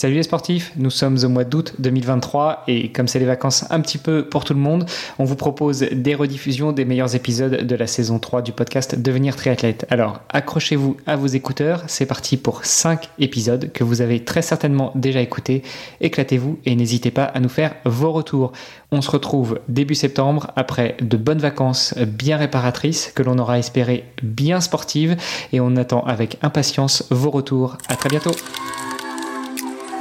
Salut les sportifs, nous sommes au mois d'août 2023 et comme c'est les vacances un petit peu pour tout le monde, on vous propose des rediffusions des meilleurs épisodes de la saison 3 du podcast Devenir triathlète. Alors accrochez-vous à vos écouteurs, c'est parti pour 5 épisodes que vous avez très certainement déjà écoutés. Éclatez-vous et n'hésitez pas à nous faire vos retours. On se retrouve début septembre après de bonnes vacances bien réparatrices que l'on aura espéré bien sportives et on attend avec impatience vos retours. À très bientôt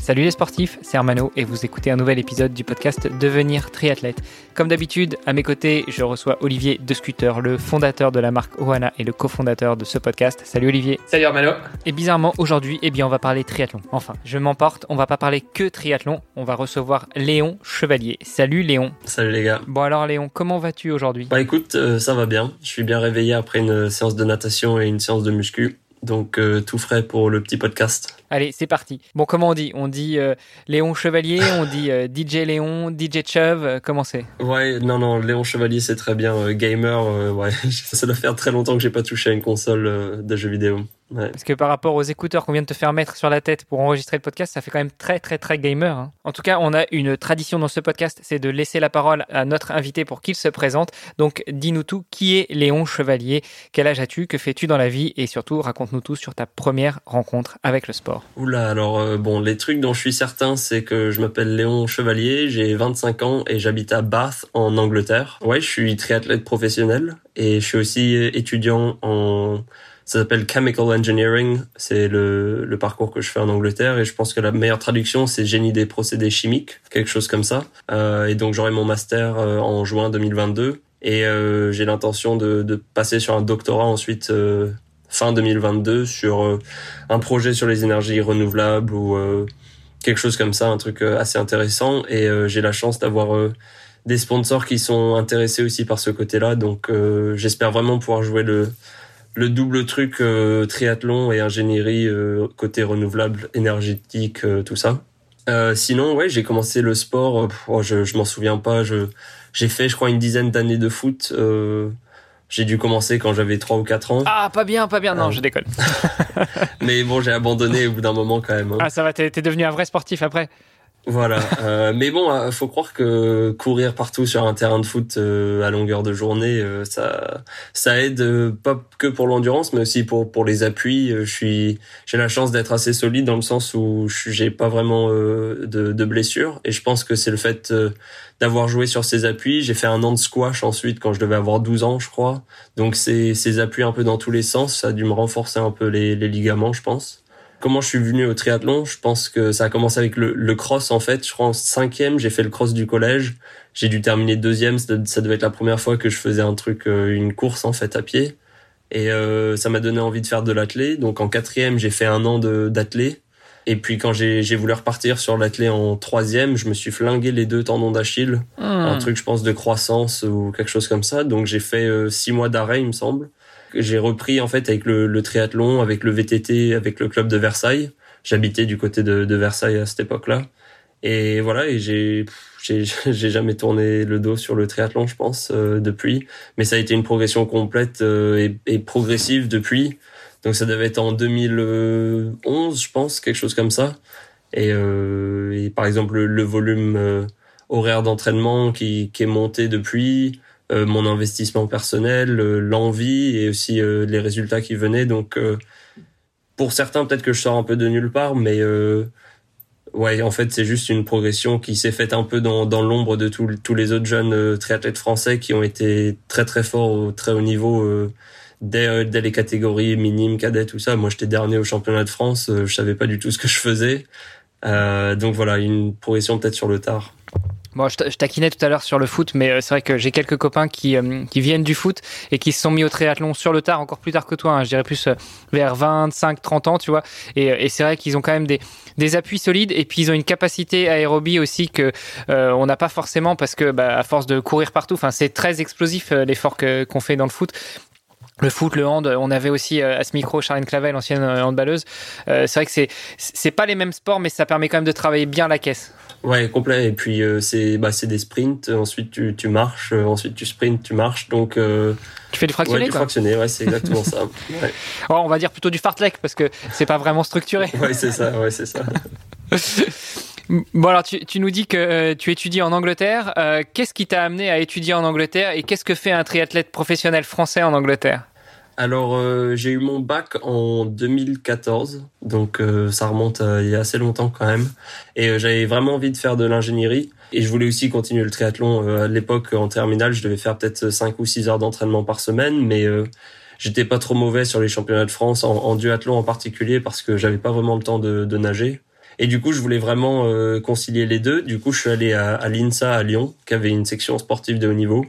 Salut les sportifs, c'est Armano et vous écoutez un nouvel épisode du podcast Devenir triathlète. Comme d'habitude, à mes côtés, je reçois Olivier De Scooter, le fondateur de la marque Oana et le cofondateur de ce podcast. Salut Olivier. Salut Armano. Et bizarrement, aujourd'hui, eh bien, on va parler triathlon. Enfin, je m'emporte, on va pas parler que triathlon, on va recevoir Léon Chevalier. Salut Léon. Salut les gars. Bon alors Léon, comment vas-tu aujourd'hui? Bah écoute, euh, ça va bien. Je suis bien réveillé après une séance de natation et une séance de muscu. Donc euh, tout frais pour le petit podcast. Allez, c'est parti. Bon, comment on dit? On dit euh, Léon Chevalier, on dit euh, DJ Léon, DJ Chuv, comment c'est? Ouais, non, non, Léon Chevalier, c'est très bien. gamer, ouais, ça doit faire très longtemps que j'ai pas touché à une console de jeux vidéo. Parce que par rapport aux écouteurs qu'on vient de te faire mettre sur la tête pour enregistrer le podcast, ça fait quand même très très très gamer. Hein. En tout cas, on a une tradition dans ce podcast, c'est de laisser la parole à notre invité pour qu'il se présente. Donc dis-nous tout, qui est Léon Chevalier? Quel âge as-tu? Que fais-tu dans la vie? Et surtout, raconte-nous tout sur ta première rencontre avec le sport. Oula, alors euh, bon, les trucs dont je suis certain, c'est que je m'appelle Léon Chevalier, j'ai 25 ans et j'habite à Bath en Angleterre. Ouais, je suis triathlète professionnel et je suis aussi étudiant en ça s'appelle Chemical Engineering. C'est le, le, parcours que je fais en Angleterre et je pense que la meilleure traduction c'est génie des procédés chimiques, quelque chose comme ça. Euh, et donc j'aurai mon master euh, en juin 2022 et euh, j'ai l'intention de, de, passer sur un doctorat ensuite euh, fin 2022 sur euh, un projet sur les énergies renouvelables ou quelque chose comme ça, un truc assez intéressant. Et j'ai la chance d'avoir des sponsors qui sont intéressés aussi par ce côté-là. Donc j'espère vraiment pouvoir jouer le le double truc euh, triathlon et ingénierie euh, côté renouvelable, énergétique, euh, tout ça. sinon, ouais, j'ai commencé le sport. Oh, je, je m'en souviens pas. Je j'ai fait, je crois, une dizaine d'années de foot. j'ai dû commencer quand j'avais 3 ou 4 ans. Ah, pas bien, pas bien. Non, je déconne. Mais bon, j'ai abandonné au bout d'un moment quand même. Hein. Ah, ça va. T'es devenu un vrai sportif après. Voilà. Euh, mais bon, euh, faut croire que courir partout sur un terrain de foot euh, à longueur de journée, euh, ça, ça aide pas que pour l'endurance, mais aussi pour pour les appuis. je suis, j'ai la chance d'être assez solide dans le sens où j'ai pas vraiment de, de blessures, et je pense que c'est le fait d'avoir joué sur ces appuis. J'ai fait un an de squash ensuite quand je devais avoir 12 ans, je crois. Donc ces ces appuis un peu dans tous les sens, ça a dû me renforcer un peu les, les ligaments, je pense. Comment je suis venu au triathlon Je pense que ça a commencé avec le, le cross en fait. Je crois en cinquième, j'ai fait le cross du collège. J'ai dû terminer deuxième. Ça devait être la première fois que je faisais un truc, euh, une course en fait à pied. Et euh, ça m'a donné envie de faire de l'athlé. Donc en quatrième, j'ai fait un an d'athlé. Et puis quand j'ai voulu repartir sur l'athlé en troisième, je me suis flingué les deux tendons d'Achille. Hmm. Un truc, je pense, de croissance ou quelque chose comme ça. Donc j'ai fait euh, six mois d'arrêt, il me semble j'ai repris en fait avec le, le, triathlon, avec le VTT, avec le club de Versailles. J'habitais du côté de, de, Versailles à cette époque-là. Et voilà, et j'ai j'ai jamais tourné le dos sur le triathlon, je pense, euh, depuis. Mais ça a été une progression complète euh, et, et, progressive depuis. Donc ça devait être en 2011, je pense, quelque chose comme ça. Et, euh, et par exemple, le, le volume euh, horaire d'entraînement qui, qui est monté depuis, euh, mon investissement personnel, euh, l'envie et aussi euh, les résultats qui venaient. Donc, pour certains, peut-être que je sors un peu de nulle part, mais ouais, en fait, c'est juste une progression qui s'est faite un peu dans, dans l'ombre de tous les autres jeunes triathlètes français qui ont été très très forts au très haut niveau. Dès, dès, les catégories minimes, cadets, tout ça. Moi, j'étais dernier au championnat de France. je savais pas du tout ce que je faisais. Euh, donc voilà, une progression peut-être sur le tard. Bon, je, taquinais tout à l'heure sur le foot, mais euh, c'est vrai que j'ai quelques copains qui, euh, qui viennent du foot et qui se sont mis au triathlon sur le tard, encore plus tard que toi. Hein, je dirais plus euh, vers 25, 30 ans, tu vois. Et, c'est vrai qu'ils ont quand même des, appuis solides et puis ils ont une capacité aérobie aussi que on n'a pas forcément parce que bah, à force de courir partout, c'est très explosif l'effort qu'on fait dans le foot le foot, le hand, on avait aussi à ce micro Charlène Clavel, ancienne handballeuse. c'est vrai que c'est c'est pas les mêmes sports, mais ça permet quand même de travailler bien la caisse. Ouais, complet. Et puis euh, c'est bah c'est des sprints. Ensuite tu, tu marches. Euh, ensuite tu sprints, tu marches. Donc euh, tu fais du fractionné. Ouais, du fractionné. Ouais, c'est exactement ça. Ouais. Oh, on va dire plutôt du fartlek parce que c'est pas vraiment structuré. ouais, c'est ça. Ouais, c'est ça. Bon alors tu, tu, nous dis que tu étudies en Angleterre. qu'est-ce qui t'a amené à étudier en Angleterre et qu'est-ce que fait un triathlète professionnel français en Angleterre? Alors, euh, j'ai eu mon bac en 2014, donc euh, ça remonte à, il y a assez longtemps quand même. Et euh, j'avais vraiment envie de faire de l'ingénierie. Et je voulais aussi continuer le triathlon. à l'époque, en terminale, je devais faire peut-être 5 ou 6 heures d'entraînement par semaine, mais j'étais pas trop mauvais sur les championnats de France, en, en duathlon en particulier, parce que j'avais pas vraiment le temps de, de, nager. Et du coup, je voulais vraiment concilier les deux. Du coup, je suis allé à, à l'INSA à Lyon, qui avait une section sportive de haut niveau.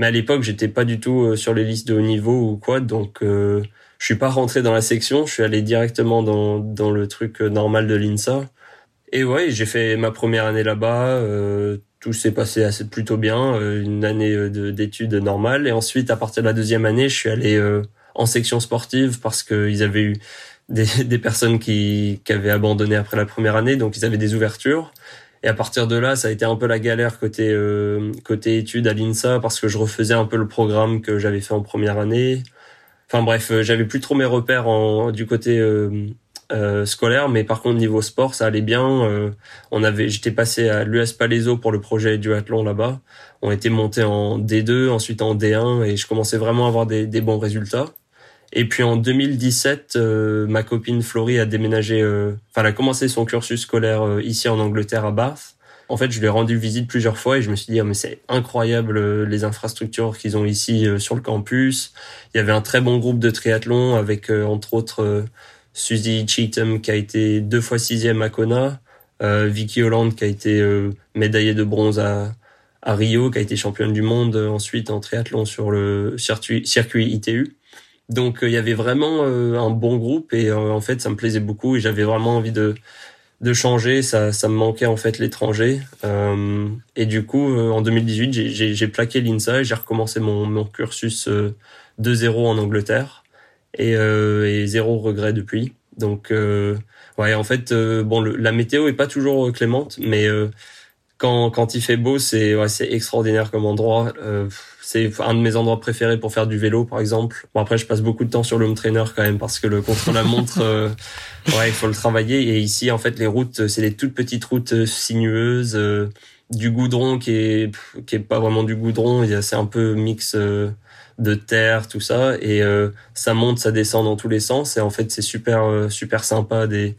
Mais à l'époque, j'étais pas du tout euh, sur les listes de haut niveau ou quoi, donc euh, je suis pas rentré dans la section. Je suis allé directement dans dans le truc euh, normal de l'INSA. Et ouais, j'ai fait ma première année là-bas. Euh, tout s'est passé assez plutôt bien, une année d'études normales. Et ensuite, à partir de la deuxième année, je suis allé en section sportive parce qu'ils avaient eu des, des personnes qui, qui avaient abandonné après la première année, donc ils avaient des ouvertures. Et à partir de là, ça a été un peu la galère côté euh, côté études à l'INSA parce que je refaisais un peu le programme que j'avais fait en première année. Enfin bref, euh, j'avais plus trop mes repères en, du côté euh, euh scolaire, mais par contre niveau sport, ça allait bien. on avait, j'étais passé à l'US Palaiso pour le projet duathlon là-bas. On était monté en D2, ensuite en D1, et je commençais vraiment à avoir des, des bons résultats. Et puis en 2017, euh, ma copine Florie a déménagé, euh, enfin elle a commencé son cursus scolaire euh, ici en Angleterre à Bath. En fait, je lui ai rendu visite plusieurs fois et je me suis dit, oh, mais c'est incroyable les infrastructures qu'ils ont ici sur le campus. Il y avait un très bon groupe de triathlon avec entre autres Suzy Cheatham qui a été deux fois sixième à Kona, Vicky Holland qui a été médaillée de bronze à, à Rio, qui a été championne du monde ensuite en triathlon sur le circuit, circuit ITU. Donc euh, il y avait vraiment euh, un bon groupe et euh, en fait ça me plaisait beaucoup et j'avais vraiment envie de de changer. Ça ça me manquait en fait l'étranger et du coup en 2018 j'ai plaqué l'INSA et j'ai recommencé mon mon cursus de zéro en Angleterre et et zéro regret depuis. Donc ouais en fait bon la météo est pas toujours clémente mais quand quand il fait beau c'est ouais, c'est extraordinaire comme endroit c'est un de mes endroits préférés pour faire du vélo, par exemple. Bon, après, je passe beaucoup de temps sur le home trainer quand même parce que le contre-la-montre, euh, ouais, il faut le travailler. Et ici, en fait, les routes, c'est des toutes petites routes euh, sinueuses, euh, du goudron qui est qui est pas vraiment du goudron. Il y a c'est un peu mix de terre, tout ça, et ça monte, ça descend dans tous les sens. Et en fait, c'est super super sympa des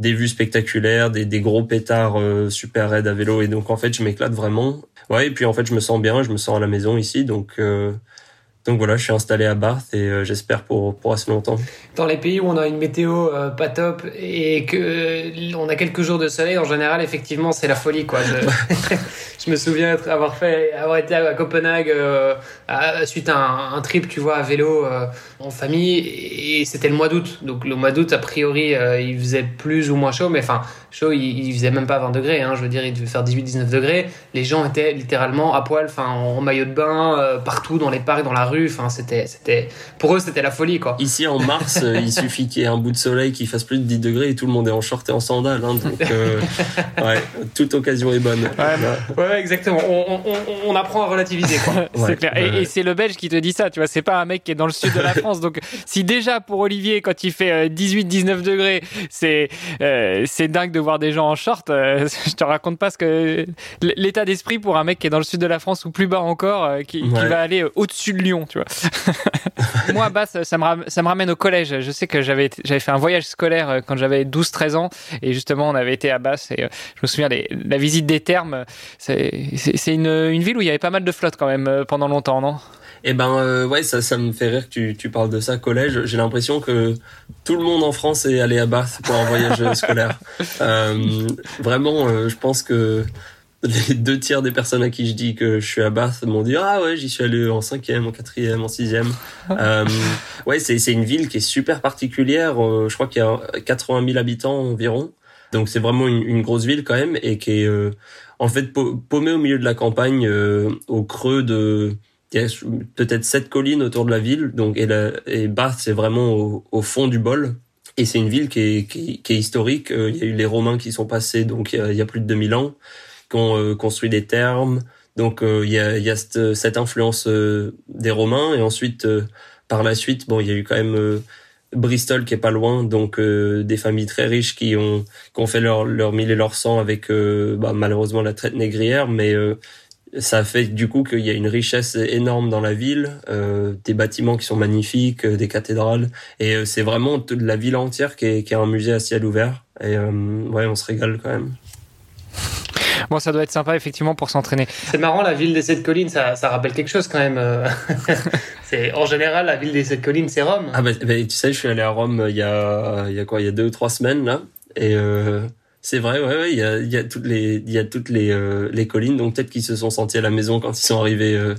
des vues spectaculaires, des, des gros pétards super raides à vélo. Et donc, en fait, je m'éclate vraiment ouais, et puis en fait, je me sens bien, je me sens à la maison ici, donc euh, donc voilà, je suis installé à Bath et euh, j'espère pour pour assez longtemps. Dans les pays où on a une météo euh, pas top et que on a quelques jours de soleil, en général, effectivement, c'est la folie quoi. Je, je me souviens avoir fait, avoir été à Copenhague suite à un, un, trip, tu vois, à vélo en famille et c'était le mois d'août. Donc le mois d'août, a priori, il faisait plus ou moins chaud, mais enfin chaud, il, il, faisait même pas 20 degrés. Hein, je veux dire, il devait faire 18-19 degrés. Les gens étaient littéralement à poil, enfin en maillot de bain, euh, partout dans les parcs, dans la rue. Enfin, c'était, c'était, pour eux, c'était la folie, quoi. Ici, en mars, euh, il suffit qu'il y ait un bout de soleil qui fasse plus de 10 degrés et tout le monde est en short et en sandales. Hein, donc, euh, ouais, toute occasion est bonne. Ouais, ouais exactement. On, on, on, apprend à relativiser, quoi. c'est clair. Et, et c'est le Belge qui te dit ça, tu vois. C'est pas un mec qui est dans le sud de la France. donc, si déjà pour Olivier, quand il fait 18-19 degrés, c'est, c'est dingue de voir des gens en short, euh, je te raconte pas ce que l'état d'esprit pour un mec qui est dans le sud de la France ou plus bas encore, euh, qui, va aller euh, au-dessus de Lyon, tu vois. Moi, Basse, ça me, ça me ramène au collège. Je sais que j'avais fait un voyage scolaire quand j'avais 12-13 ans et justement on avait été à Basse et je me souviens des, la visite des thermes. C'est une, une ville où il y avait pas mal de flotte quand même pendant longtemps, non? Eh ben euh, ouais, ça, ça me fait rire que tu, tu parles de ça, collège. J'ai l'impression que tout le monde en France est allé à Bath pour un voyage scolaire. Euh, vraiment, euh, je pense que les deux tiers des personnes à qui je dis que je suis à Bath m'ont dit ah ouais j'y suis allé en cinquième, en quatrième, en sixième. euh, ouais c'est c'est une ville qui est super particulière. Euh, je crois qu'il y a 80 000 habitants environ. Donc c'est vraiment une, une, grosse ville quand même et qui est euh, en fait paumée au milieu de la campagne, euh, au creux de il y a peut-être sept collines autour de la ville. Donc et, la, et Bath c'est vraiment au, au, fond du bol. Et c'est une ville qui est, qui, qui est historique. Il y a eu les Romains qui sont passés donc il y a, il y a plus de 2000 ans qui ont euh, construit des thermes. Donc euh, il y a, y a cette, cette influence euh, des Romains et ensuite par la suite, bon, il y a eu quand même Bristol qui est pas loin, donc des familles très riches qui ont qui ont fait leur leur mille et leur sang avec bah, malheureusement la traite négrière, mais ça a fait du coup qu'il y a une richesse énorme dans la ville, euh, des bâtiments qui sont magnifiques, des cathédrales, et c'est vraiment toute la ville entière qui est, qui est un musée à ciel ouvert. Et euh, ouais, on se régale quand même. Bon, ça doit être sympa effectivement pour s'entraîner. C'est marrant, la ville des sept collines, ça, ça rappelle quelque chose quand même. euh. c'est en général la ville des sept collines, c'est Rome. Ah bah, bah, tu sais, je suis allé à Rome il y a il y a quoi, il y a deux ou trois semaines là, et euh, c'est vrai, ouais, ouais, il y a, il y a toutes les, il y a toutes les, euh, les collines, donc peut-être qu'ils se sont sentis à la maison quand ils sont arrivés. Euh,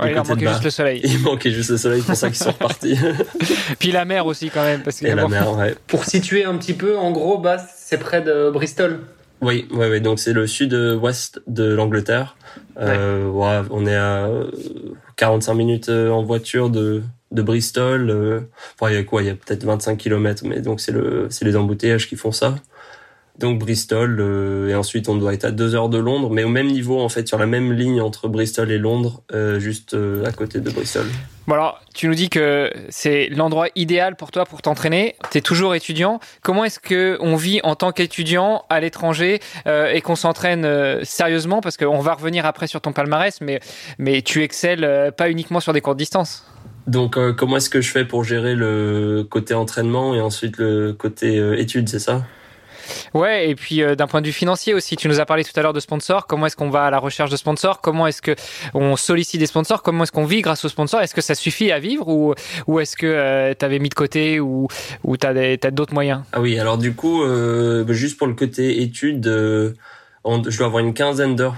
Ouais, il leur manquait juste le soleil. Il manquait juste le soleil, pour ça qu'ils sont repartis. Puis la mer aussi quand même, parce que Et la mer, ouais. Pour situer un petit peu, en gros, bah, c'est près de Bristol. Oui, ouais, ouais. Donc c'est le sud-ouest de l'Angleterre. Euh, ouais. on est à 45 minutes en voiture de de Bristol. Euh, enfin, il y a quoi? Il y a peut-être 25 kilomètres, mais donc c'est le c'est les embouteillages qui font ça. Donc Bristol euh, et ensuite on doit être à deux heures de Londres, mais au même niveau en fait sur la même ligne entre Bristol et Londres, euh, juste euh, à côté de Bristol. Bon alors, tu nous dis que c'est l'endroit idéal pour toi pour t'entraîner. Tu es toujours étudiant. Comment est-ce que on vit en tant qu'étudiant à l'étranger et qu'on s'entraîne sérieusement? Parce qu'on va revenir après sur ton palmarès, mais, mais tu excelles pas uniquement sur des courtes distances. Donc comment est-ce que je fais pour gérer le côté entraînement et ensuite le côté études, c'est ça? Ouais, et puis euh, d'un point de vue financier aussi, tu nous as parlé tout à l'heure de sponsors. Comment est-ce qu'on va à la recherche de sponsors? Comment est-ce que on sollicite des sponsors? Comment est-ce qu'on vit grâce aux sponsors? Est-ce que ça suffit à vivre ou, ou est-ce que euh, tu avais mis de côté ou, ou tu as d'autres moyens? Ah oui, alors du coup, euh, juste pour le côté études, euh, je dois avoir une quinzaine d'heures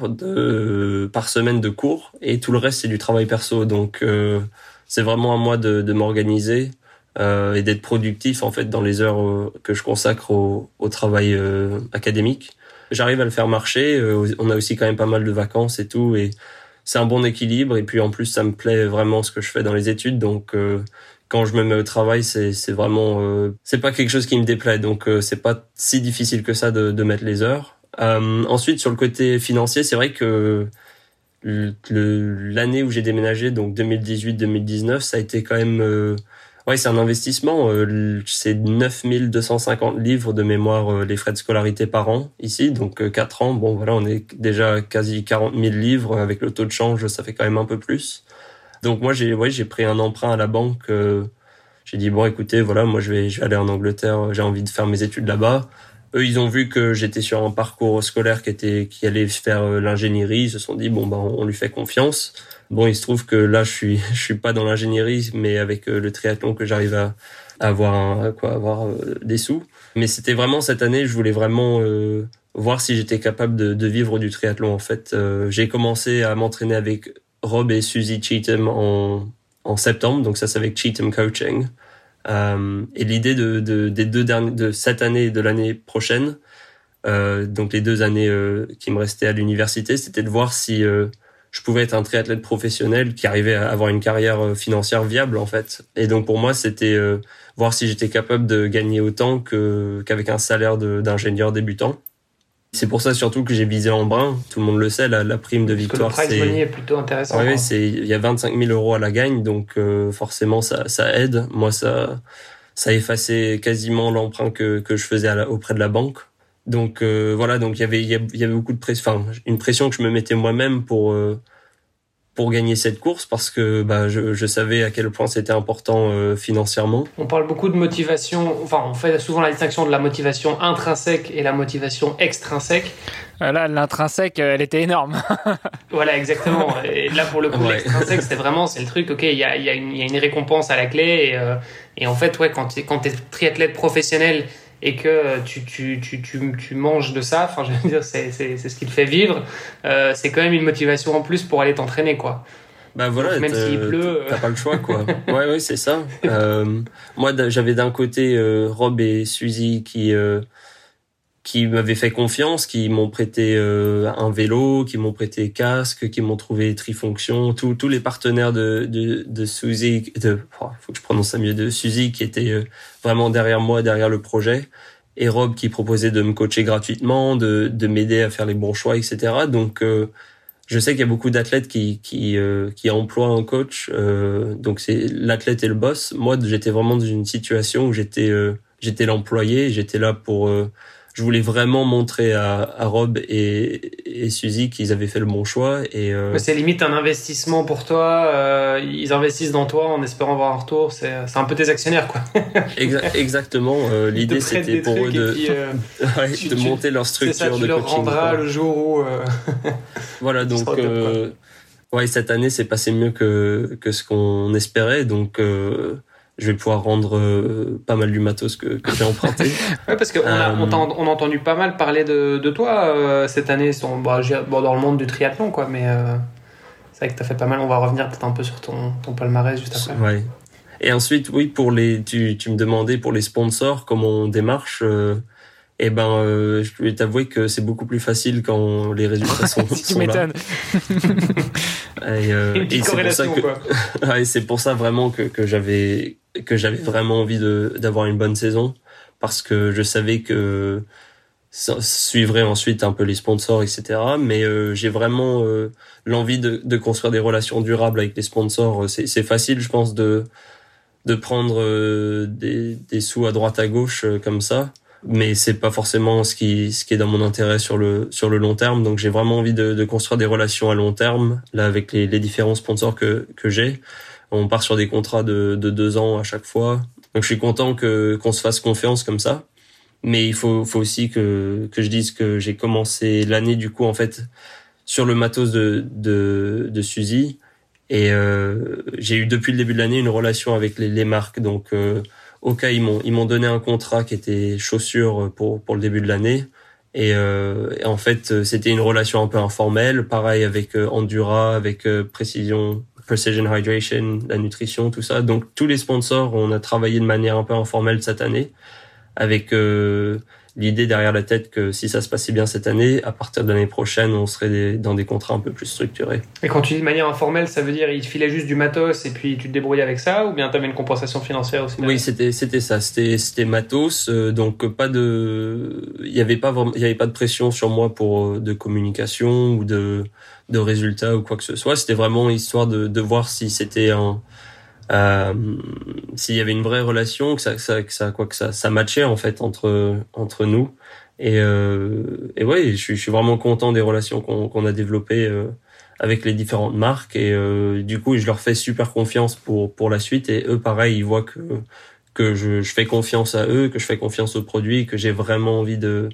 par semaine de cours et tout le reste c'est du travail perso. Donc c'est vraiment à moi de m'organiser euh, et d'être productif en fait dans les heures euh, que je consacre au, au travail euh, académique. J'arrive à le faire marcher. Euh, on a aussi quand même pas mal de vacances et tout, et c'est un bon équilibre. Et puis en plus, ça me plaît vraiment ce que je fais dans les études, donc euh, quand je me mets au travail, c'est c'est vraiment c'est pas quelque chose qui me déplaît, donc c'est pas si difficile que ça de, de mettre les heures. ensuite, sur le côté financier, c'est vrai que l'année où j'ai déménagé, donc 2018-2019, ça a été quand même Ouais, c'est un investissement. Euh, c'est 9250 livres de mémoire euh, les frais de scolarité par an ici, donc euh, 4 ans. Bon, voilà, on est déjà quasi 40 000 livres avec le taux de change, ça fait quand même un peu plus. Donc moi, j'ai ouais, j'ai pris un emprunt à la banque. Euh, j'ai dit bon, écoutez, voilà, moi je vais je vais aller en Angleterre, j'ai envie de faire mes études là-bas. Eux, ils ont vu que j'étais sur un parcours scolaire qui était qui allait faire euh, l'ingénierie. Ils se sont dit bon, bah on lui fait confiance. Bon, il se trouve que là, je suis, je suis pas dans l'ingénierie, mais avec euh, le triathlon que j'arrive à, à avoir, un, quoi, avoir euh, des sous. Mais c'était vraiment cette année, je voulais vraiment euh, voir si j'étais capable de, de, vivre du triathlon. En fait, euh, j'ai commencé à m'entraîner avec Rob et Suzy Cheatham en, en septembre, donc ça c'est avec Cheatham Coaching. Euh, et l'idée de, de, des deux derniers, de cette année et de l'année prochaine, donc les deux années qui me restaient à l'université, c'était de voir si je pouvais être un triathlète professionnel qui arrivait à avoir une carrière financière viable en fait. Et donc pour moi, c'était euh, voir si j'étais capable de gagner autant que qu'avec un salaire d'ingénieur débutant. C'est pour ça surtout que j'ai visé en brun. Tout le monde le sait, la, la prime de victoire. Que le prize money est plutôt intéressant. Oui, c'est il y a 25 000 euros à la gagne, donc euh, forcément ça ça aide. Moi ça ça effaçait quasiment l'emprunt que que je faisais à la, auprès de la banque. Donc euh, voilà, donc il y avait il y avait beaucoup de pression, enfin une pression que je me mettais moi-même pour euh, pour gagner cette course parce que bah, je, je savais à quel point c'était important euh, financièrement. On parle beaucoup de motivation, enfin on fait souvent la distinction de la motivation intrinsèque et la motivation extrinsèque. Là, l'intrinsèque, elle était énorme. voilà, exactement. Et là, pour le coup, ouais. l'extrinsèque, c'était vraiment, c'est le truc, ok, il y a, y, a y a, une récompense à la clé. Et, euh, et en fait, ouais, quand tu es, quand es triathlète professionnel et que tu, tu, tu, tu, tu manges de ça, enfin je veux dire c'est, c'est, c'est ce qui te fait vivre, euh, c'est quand même une motivation en plus pour aller t'entraîner quoi. Bah voilà, même s'il pleut, t'as pas le choix quoi. ouais ouais c'est ça. Euh, moi j'avais d'un côté euh, Rob et Suzy qui qui m'avaient fait confiance, qui m'ont prêté euh, un vélo, qui m'ont prêté casque, qui m'ont trouvé trifonction, tous les partenaires de de, de Suzy, de oh, faut que je prononce ça mieux, de Suzy qui était euh, vraiment derrière moi, derrière le projet, et Rob qui proposait de me coacher gratuitement, de de m'aider à faire les bons choix, etc. Donc euh, je sais qu'il y a beaucoup d'athlètes qui qui qui emploient un coach, donc c'est l'athlète et le boss. Moi, j'étais vraiment dans une situation où j'étais j'étais l'employé, j'étais là pour je voulais vraiment montrer à, à Rob et, et Suzy qu'ils avaient fait le bon choix. Et euh... c'est limite un investissement pour toi. Euh, ils investissent dans toi en espérant avoir un retour. C'est un peu tes actionnaires, quoi. exactement. Euh, L'idée c'était pour eux de, ouais, de monter leur structure ça, tu de leur coaching. rendras le jour où. Voilà donc. ouais, cette année c'est passé mieux que que ce qu'on espérait donc je vais pouvoir rendre euh, pas mal du matos que, que j'ai emprunté. ouais, parce qu'on a, on, a, euh, on a entendu pas mal parler de, de toi euh, cette année son, bah, bon, dans le monde du triathlon, quoi, mais c'est vrai que tu as fait pas mal. On va revenir peut-être un peu sur ton, ton palmarès juste après. Ouais. Et ensuite, oui, pour les, tu, tu me demandais pour les sponsors comment on démarche eh ben, euh, je vais t'avouer que c'est beaucoup plus facile quand les résultats sont, tu m'étonnes. et, euh, et c'est pour ça que, ouais, c'est pour ça vraiment que, que j'avais que j'avais vraiment envie de d'avoir une bonne saison parce que je savais que ça suivrait ensuite un peu les sponsors, etc. Mais euh, j'ai vraiment euh, l'envie de, de construire des relations durables avec les sponsors. C'est, facile, je pense, de de prendre euh, des, des sous à droite à gauche comme ça mais c'est pas forcément ce qui ce qui est dans mon intérêt sur le sur le long terme. Donc j'ai vraiment envie de, de, construire des relations à long terme là avec les, les différents sponsors que que j'ai. On part sur des contrats de, de deux ans à chaque fois. Donc je suis content que qu'on se fasse confiance comme ça. Mais il faut faut aussi que que je dise que j'ai commencé l'année du coup en fait sur le matos de de, de Suzy et euh, j'ai eu depuis le début de l'année une relation avec les, les marques donc euh, Ok, ils m'ont ils m'ont donné un contrat qui était chaussures pour pour le début de l'année. Et, euh, en fait, c'était une relation un peu informelle, pareil avec euh, Endura, avec euh, Precision, Hydration, la nutrition, tout ça. Donc tous les sponsors, on a travaillé de manière un peu informelle cette année, avec euh, l'idée derrière la tête que si ça se passait bien cette année, à partir de l'année prochaine, on serait dans des contrats un peu plus structurés. Et quand tu dis de manière informelle, ça veut dire il te filait juste du matos et puis tu te débrouillais avec ça, ou bien tu avais une compensation financière aussi Oui, c'était c'était ça, c'était c'était matos, euh, donc pas de, il y avait pas il y avait pas de pression sur moi pour euh, de communication ou de de résultats ou quoi que ce soit. C'était vraiment histoire de de voir si c'était un euh, s'il y avait une vraie relation, que ça, que ça, que ça, quoi, que ça, ça matchait en fait entre entre nous. Et, euh, et ouais, je suis, je suis vraiment content des relations qu'on qu'on a développées euh, avec les différentes marques. Et euh, du coup, je leur fais super confiance pour pour la suite. Et eux, pareil, ils voient que que je, je fais confiance à eux, que je fais confiance au produit, que j'ai vraiment envie de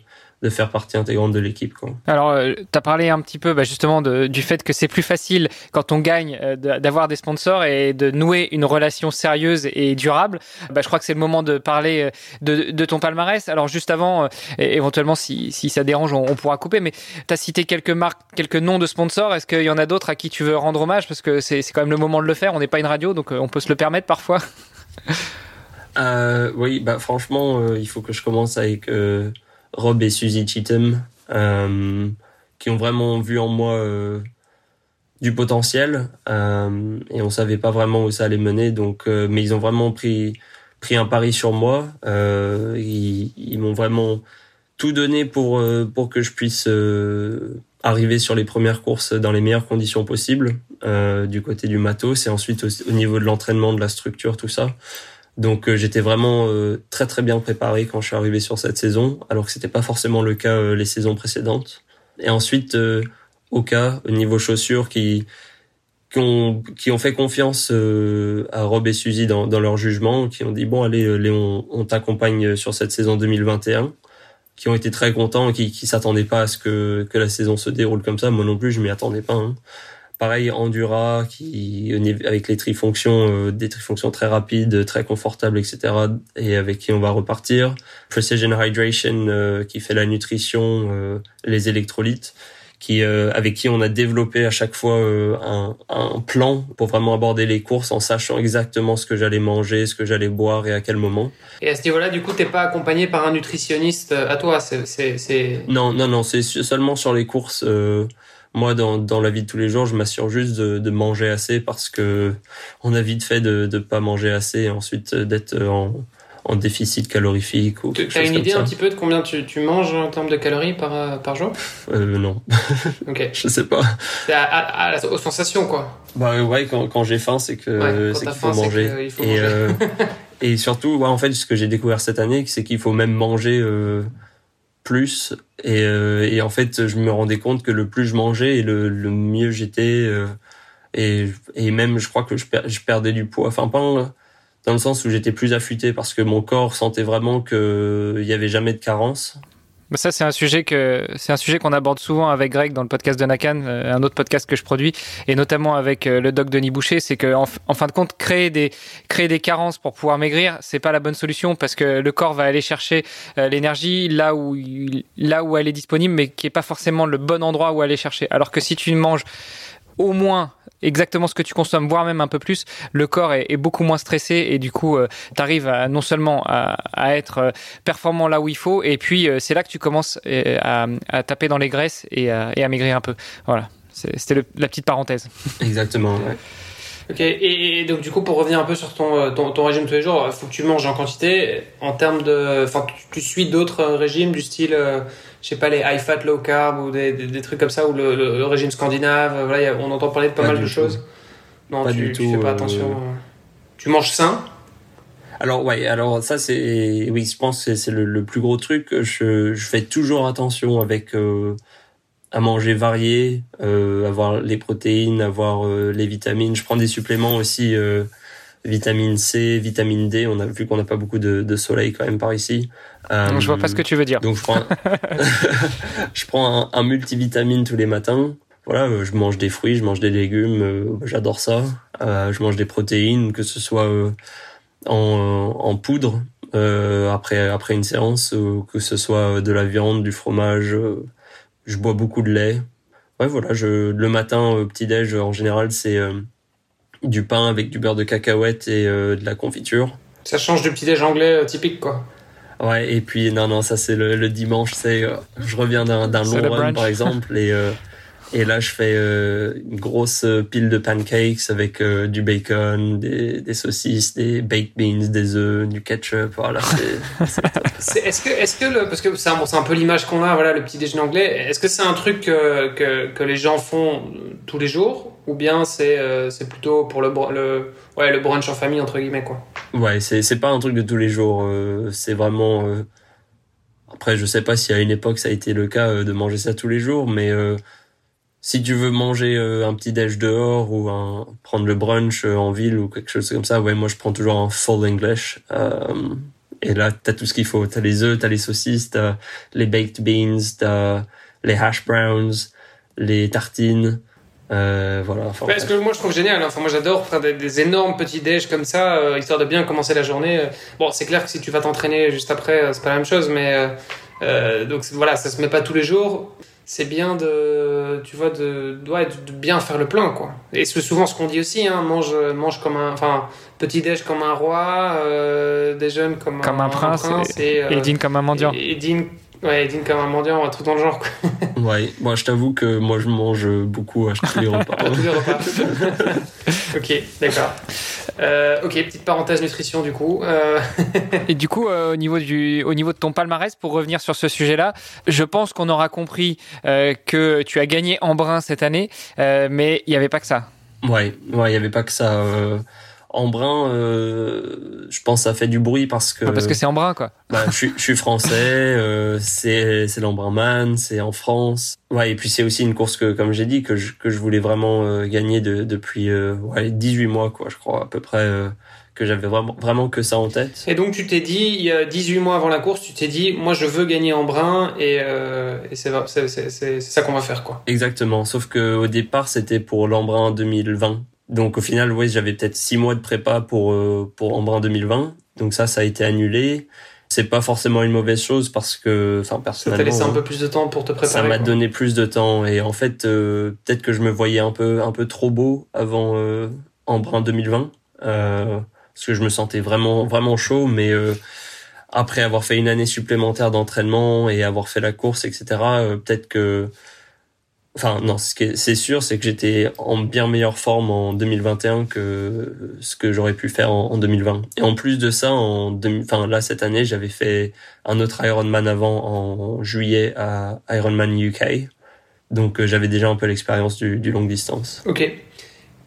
de faire partie intégrante de l'équipe. Alors, euh, tu as parlé un petit peu bah, justement de, du fait que c'est plus facile quand on gagne euh, d'avoir des sponsors et de nouer une relation sérieuse et durable. Bah, je crois que c'est le moment de parler euh, de, de, ton palmarès. Alors, juste avant, éventuellement, si, si ça dérange, on, on pourra couper, mais tu as cité quelques marques, quelques noms de sponsors. Est-ce qu'il y en a d'autres à qui tu veux rendre hommage? Parce que c'est quand même le moment de le faire. On n'est pas une radio, donc on peut se le permettre parfois. Euh, oui, bah franchement, il faut que je commence avec euh, Rob et Suzy Cheatham, euh, qui ont vraiment vu en moi euh, du potentiel euh, et on savait pas vraiment où ça allait mener. Donc, euh, mais ils ont vraiment pris pris un pari sur moi. Euh, ils, ils m'ont vraiment tout donné pour pour que je puisse arriver sur les premières courses dans les meilleures conditions possibles du côté du matos et ensuite au niveau de l'entraînement, de la structure, tout ça. Donc euh, j'étais vraiment euh, très très bien préparé quand je suis arrivé sur cette saison, alors que c'était pas forcément le cas euh, les saisons précédentes. Et ensuite, au cas au niveau chaussures qui qui ont, qui ont fait confiance à Rob et Suzy dans, dans leur jugement, qui ont dit bon allez Léon, on t'accompagne sur cette saison 2021, qui ont été très contents qui, qui s'attendaient pas à ce que, que la saison se déroule comme ça. Moi non plus, je m'y attendais pas. Hein. Pareil Endura qui avec les trifonctions des trifonctions très rapides très confortables etc et avec qui on va repartir Precision Hydration qui fait la nutrition les électrolytes qui euh, avec qui on a développé à chaque fois euh, un, un, plan pour vraiment aborder les courses en sachant exactement ce que j'allais manger, ce que j'allais boire et à quel moment. Et à ce niveau-là, du coup, t'es pas accompagné par un nutritionniste euh, à toi, c'est non non non, c'est seulement sur les courses. Moi, dans, dans la vie de tous les jours, je m'assure juste de, de, manger assez parce que on a vite fait de ne pas manger assez et ensuite d'être en en déficit calorifique ou Tu as une idée un petit peu de combien tu, tu, manges en termes de calories par, euh, par jour? Euh, Non. ok. je sais pas. C'est à, aux sensations, quoi. Bah ouais, quand, quand j'ai faim, c'est que c'est qu'il faut manger. faut et, manger. Euh, et surtout, ouais, en fait, ce que j'ai découvert cette année, c'est qu'il faut même manger euh, plus. Et, euh, et en fait, je me rendais compte que le plus je mangeais, et le, le mieux j'étais. et, et même, je crois que je, je perdais du poids. Enfin, pas dans le sens où j'étais plus affûté parce que mon corps sentait vraiment qu'il n'y avait jamais de carence. Ça, c'est un sujet que c'est un sujet qu'on aborde souvent avec Greg dans le podcast de Nakan, euh, un autre podcast que je produis, et notamment avec euh, le doc Denis Boucher, c'est que en, fin de compte, créer des créer des carences pour pouvoir maigrir, c'est pas la bonne solution parce que le corps va aller chercher euh, l'énergie là où là où elle est disponible, mais qui est pas forcément le bon endroit où aller chercher. Alors que si tu manges au moins exactement ce que tu consommes, voire même un peu plus, le corps est, beaucoup moins stressé et du coup, euh, tu arrives non seulement à, être euh, performant là où il faut, et puis euh, c'est là que tu commences à, taper dans les graisses et, à maigrir un peu. Voilà, c'était la petite parenthèse. Exactement. Ok, et, donc du coup, pour revenir un peu sur ton, ton, ton régime tous les jours, il faut que tu manges en quantité. En termes de. Enfin, tu, suis d'autres régimes du style je sais pas, les high fat, low carb ou des, des, trucs comme ça, ou le, le, régime scandinave. Voilà, on entend parler de pas, mal de choses. Non, tu, tu fais pas euh, attention. Tu manges sain? Alors ouais, alors ça c'est oui, je pense que c'est le, le, plus gros truc. Je, je fais toujours attention avec euh, à manger varié, euh, avoir les protéines, avoir euh, les vitamines. Je prends des suppléments aussi, euh, vitamine C, vitamine D. On a vu qu'on n'a pas beaucoup de, de, soleil quand même par ici. Euh, je vois pas ce que tu veux dire. Donc je prends, je prends un, multivitamine tous les matins. Voilà, euh, je mange des fruits, je mange des légumes, euh, j'adore ça. Euh, je mange des protéines, que ce soit en, en poudre après après une séance, que ce soit de la viande, du fromage. Je bois beaucoup de lait. Ouais, voilà, je le matin petit déj en général c'est du pain avec du beurre de cacahuète et de la confiture. Ça change du petit déj anglais typique quoi. Ouais, et puis non, non, ça c'est le, le, dimanche, c'est euh, je reviens d'un long run par exemple et euh, et là je fais euh, une grosse pile de pancakes avec du bacon, des, des, saucisses, des baked beans, des œufs, du ketchup, voilà. est-ce que est-ce que le, parce que c'est un, un peu l'image qu'on a, voilà, le petit déjeuner anglais. Est-ce que c'est un truc que, que, que les gens font tous les jours? Ou bien c'est c'est plutôt pour le le ouais, le brunch en famille, entre guillemets, quoi? Ouais, c'est, c'est pas un truc de tous les jours. Euh, c'est vraiment. Euh, après, je sais pas si à une époque ça a été le cas euh, de manger ça tous les jours, mais si tu veux manger un petit déj dehors ou un, prendre le brunch en ville ou quelque chose comme ça, ouais, moi je prends toujours un full English. et là, t'as tout ce qu'il faut. T'as les œufs, t'as les saucisses, t'as les baked beans, t'as les hash browns, les tartines. Euh, voilà. Enfin, Parce que moi je trouve génial. Hein. Enfin, moi j'adore faire des, énormes petits déj comme ça, euh, histoire de bien commencer la journée. Bon, c'est clair que si tu vas t'entraîner juste après, euh, c'est pas la même chose, mais donc voilà, ça se met pas tous les jours. C'est bien de, tu vois, de, ouais, de, bien faire le plein, quoi. Et c'est souvent ce qu'on dit aussi, hein, mange, mange comme un, enfin, petit déj comme un roi, déjeune comme, comme un, prince, et, et, dîne comme un mendiant. Et, dîne Ouais, dîne comme un mendiant, tout dans le genre. Quoi. ouais, moi je t'avoue que moi je mange beaucoup à tous les repas. tous les repas. ok, d'accord. Euh, ok, petite parenthèse nutrition du coup. Euh... Et du coup, euh, au, niveau du, au niveau de ton palmarès, pour revenir sur ce sujet-là, je pense qu'on aura compris euh, que tu as gagné en brun cette année, euh, mais il n'y avait pas que ça. Ouais, ouais, il n'y avait pas que ça. En brun, je pense que ça fait du bruit parce que. parce que c'est Embrun, quoi. Bah, je, je suis français, euh, c'est c'est l'Embrunman, c'est en France. Ouais, et puis c'est aussi une course que, comme j'ai dit, que je, que je voulais vraiment euh, gagner de, depuis euh, ouais, 18 mois, quoi, je crois, à peu près. Euh, que j'avais vraiment, vraiment que ça en tête. Et donc tu t'es dit, il y a 18 mois avant la course, tu t'es dit, moi je veux gagner en brun et, euh, et c'est ça qu'on va faire quoi. Exactement, sauf que au départ c'était pour l'Embrun 2020. Donc au final, ouais, j'avais peut-être 6 mois de prépa pour, euh, pour Embrun 2020. Donc ça, ça a été annulé. C'est pas forcément une mauvaise chose parce que, enfin personnellement, ça t'a laissé un peu plus de temps pour te préparer. Ça m'a donné plus de temps et en fait, euh, peut-être que je me voyais un peu un peu trop beau avant euh, Embrun 2020. Euh, parce que je me sentais vraiment vraiment chaud mais euh, après avoir fait une année supplémentaire d'entraînement et avoir fait la course etc euh, peut-être que enfin non ce qui c'est sûr c'est que j'étais en bien meilleure forme en 2021 que ce que j'aurais pu faire en, en, 2020 et en plus de ça en enfin là cette année j'avais fait un autre Ironman avant en juillet à Ironman UK donc euh, j'avais déjà un peu l'expérience du, longue distance ok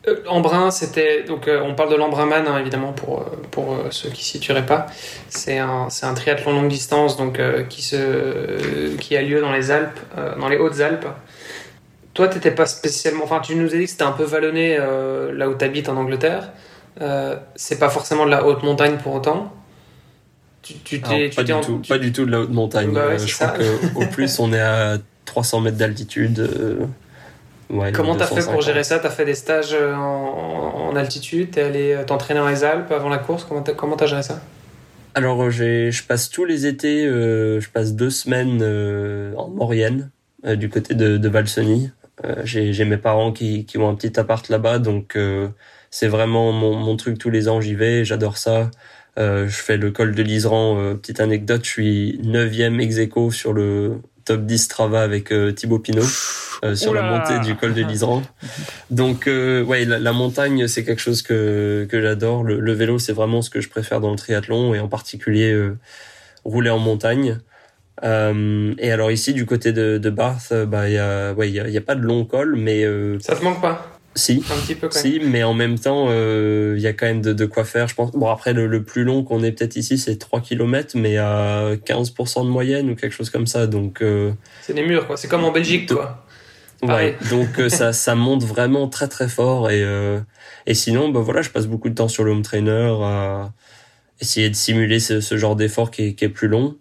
euh, Embrun, c'était donc euh, on parle de l'Embrunman hein, évidemment pour pour euh, ceux qui s'y situeraient pas. C'est un c'est un triathlon longue distance donc qui se qui a lieu dans les Alpes, dans les Hautes-Alpes. Toi, t'étais pas spécialement. Enfin, tu nous as dit que c'était un peu vallonné là où t'habites en Angleterre. c'est pas forcément de la haute montagne pour autant. Tu, tu t'es, pas, du en... tout, tu... pas du tout de la haute montagne. Bah ouais, je ça. crois qu'au plus on est à 300 mètres d'altitude. Ouais, Comment t'as fait pour gérer ça? T'as fait des stages en, en altitude? T'es allé t'entraîner dans les Alpes avant la course? Comment t'as, comment t'as géré ça? Alors, j'ai, je passe tous les étés, euh, je passe deux semaines euh, en Maurienne, euh, du côté de, de. J'ai, j'ai mes parents qui, qui ont un petit appart là-bas, donc c'est vraiment mon, mon truc tous les ans. J'y vais, j'adore ça. je fais le col de l'Iseran. petite anecdote, je suis neuvième ex aequo sur le top 10 Strava avec euh, Thibaut Pinot euh, sur Oula. la montée du col de l'Isran. Donc euh, ouais, la, la montagne c'est quelque chose que que j'adore. Le, le, vélo c'est vraiment ce que je préfère dans le triathlon et en particulier euh, rouler en montagne. Euh, et alors ici du côté de, de Bath, bah il y a ouais il y a, y a, pas de long col, mais ça te manque pas si, un petit peu quand si, même. mais en même temps, il euh, y a quand même de, de, quoi faire, je pense. Bon, après, le, le plus long qu'on ait peut-être ici, c'est 3 km, mais à 15% de moyenne ou quelque chose comme ça. Donc, euh, c'est des murs, quoi. C'est comme en Belgique, quoi. Ouais, donc euh, ça, ça monte vraiment très très fort. Et, euh, et sinon, bah voilà, je passe beaucoup de temps sur le home trainer à essayer de simuler ce, ce genre d'effort qui, qui est plus long.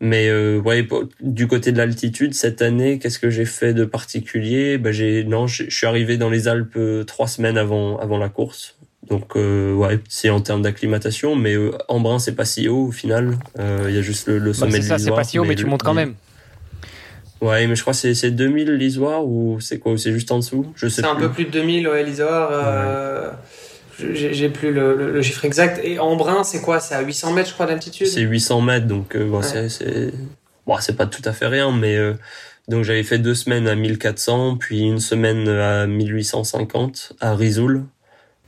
Mais euh, ouais, du côté de l'altitude cette année, qu'est-ce que j'ai fait de particulier? Bah j'ai non, je suis arrivé dans les Alpes euh, trois semaines avant avant la course. Donc euh, ouais, c'est en termes d'acclimatation, mais euh, Embrun c'est pas si haut au final. Il euh, y a juste le, le sommet bah, de l'Isoire. C'est pas si haut, mais, mais tu le, montes quand même. Ouais, mais je crois que c'est c'est 2000 l'Isoire ou c'est quoi C'est juste en dessous? Je sais. C'est un peu plus de 2000 ouais, l'Isoire. Ouais j'ai plus le, le, le, chiffre exact. Et Embrun, c'est quoi? C'est à 800 mètres, je crois, d'altitude? C'est 800 mètres, donc euh, bon, ouais. c'est bon, pas tout à fait rien, mais euh, donc j'avais fait deux semaines à 1400, puis une semaine à 1850 à Risoul.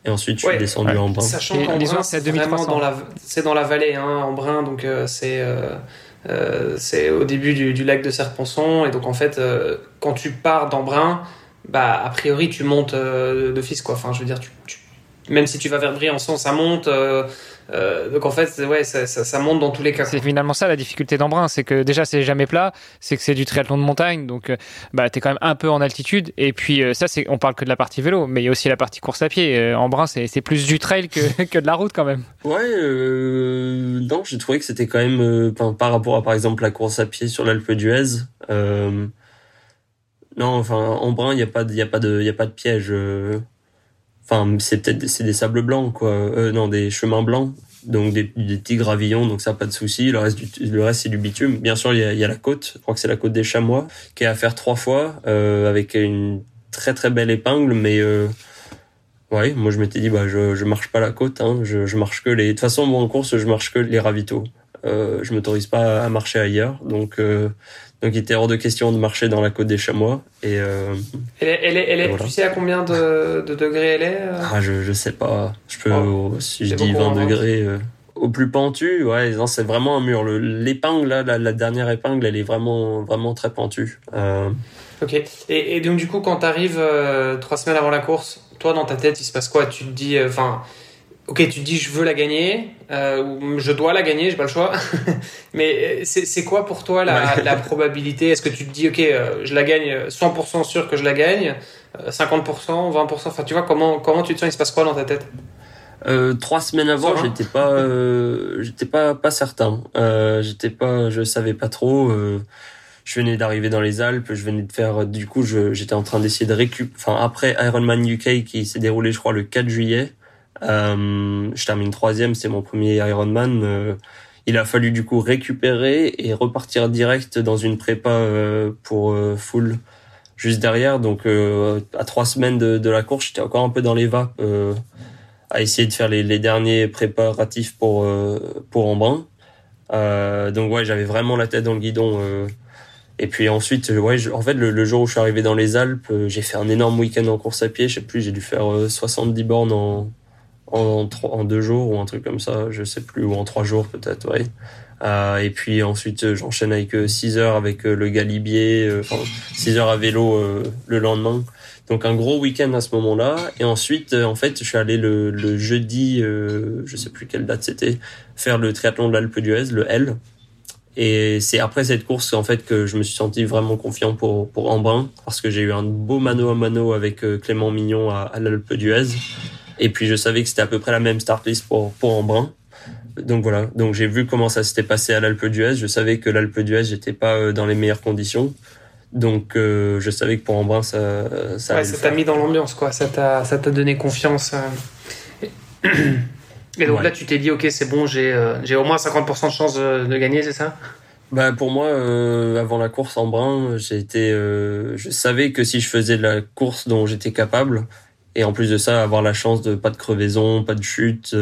Et ensuite, je suis ouais, descendu ouais. en Brun. Sachant qu'Embrun, c'est vraiment dans la, c'est dans la vallée, hein, Embrun, donc euh, c'est euh, c'est au début du, du, lac de Serponçon, et donc en fait, euh, quand tu pars d'Embrun, bah a priori tu montes euh, d'office, quoi. Enfin, je veux dire, tu, tu même si tu vas vers Briançon, ça monte. Euh, euh, donc en fait, ouais, ça, ça, ça, monte dans tous les cas. C'est finalement ça la difficulté d'Embrun, c'est que déjà c'est jamais plat, c'est que c'est du triathlon de montagne, donc bah t'es quand même un peu en altitude. Et puis euh, ça, c'est on parle que de la partie vélo, mais il y a aussi la partie course à pied. Euh, Embrun, c'est plus du trail que, que de la route quand même. Ouais, euh, non, j'ai trouvé que c'était quand même euh, par rapport à par exemple la course à pied sur l'Alpe d'Huez. Euh, non, enfin Embrun, il y a pas, il y a pas de, il y a pas de piège enfin c'est peut-être c'est des sables blancs quoi. Euh, non des chemins blancs. Donc des, des, petits gravillons donc ça pas de souci. Le reste du, le reste c'est du bitume. Bien sûr il y a, la côte. Je crois que c'est la côte des chamois qui est à faire trois fois euh, avec une très très belle épingle. Mais euh, ouais moi je m'étais dit bah je je marche pas la côte hein, je marche que les de toute façon moi en course je marche que les ravitaux. Euh, je m'autorise pas à marcher ailleurs. Donc euh, donc il était hors de question de marcher dans la côte des chamois. Et euh, elle est, elle est, elle est voilà. tu sais à combien de, de, degrés elle est euh Ah je je sais pas. Je peux oh, si je dis 20 degrés. Euh, au plus pentu, ouais, non, c'est vraiment un mur. L'épingle là, la, la, dernière épingle, elle est vraiment vraiment très pentue. Euh... Ok. Et, et, donc du coup, quand tu arrives trois semaines avant la course, toi dans ta tête, il se passe quoi? Tu te dis, enfin ok, tu te dis je veux la gagner, euh, je dois la gagner, j'ai pas le choix. Mais c'est quoi pour toi la, la probabilité? Est-ce que tu te dis ok, je la gagne 100% sûr que je la gagne, 50%, 20%, enfin tu vois comment comment tu te sens? Il se passe quoi dans ta tête? Euh, trois semaines avant, j'étais pas, euh, j'étais pas pas certain. Euh, j'étais pas, je savais pas trop. Euh, je venais d'arriver dans les Alpes, je venais de faire. Du coup, j'étais en train d'essayer de récupérer. Enfin, après Ironman UK qui s'est déroulé, je crois, le 4 juillet. Euh, je termine troisième, c'est mon premier Ironman. il a fallu du coup récupérer et repartir direct dans une prépa pour full juste derrière. Donc, à trois semaines de, la course, j'étais encore un peu dans les vapes à essayer de faire les, derniers préparatifs pour euh, pour Embrun. Euh, donc ouais, j'avais vraiment la tête dans le guidon. Euh. et puis ensuite, ouais, en fait, le, jour où je suis arrivé dans les Alpes, j'ai fait un énorme week-end en course à pied. Je sais plus, j'ai dû faire 70 bornes en en, deux jours ou un truc comme ça, je sais plus, ou en trois jours peut-être, ouais. Euh, et puis ensuite, j'enchaîne avec 6 heures avec le Galibier, enfin 6 heures à vélo le lendemain. Donc un gros week-end à ce moment-là. Et ensuite, euh, en fait, je suis allé le, jeudi, euh, je sais plus quelle date c'était, faire le triathlon de l'Alpe d'Huez, le L. Et c'est après cette course en fait que je me suis senti vraiment confiant pour pour Embrun parce que j'ai eu un beau mano à mano avec euh, Clément Mignon à, à l'Alpe d'Huez. Et puis je savais que c'était à peu près la même start list pour pour Embrun. Donc voilà, donc j'ai vu comment ça s'était passé à l'Alpe d'Huez. Je savais que l'Alpe d'Huez j'étais pas euh, dans les meilleures conditions. Donc euh, je savais que pour Embrun ça ça ouais, ça t'a mis dans l'ambiance quoi, ça t'a ça t'a donné confiance. Euh. Et donc là tu t'es dit OK, c'est bon, j'ai euh, j'ai au moins 50% de chance de, gagner, c'est ça? Bah pour moi, avant la course en brun, été, je savais que si je faisais la course dont j'étais capable, et en plus de ça, avoir la chance de pas de crevaison, pas de chute,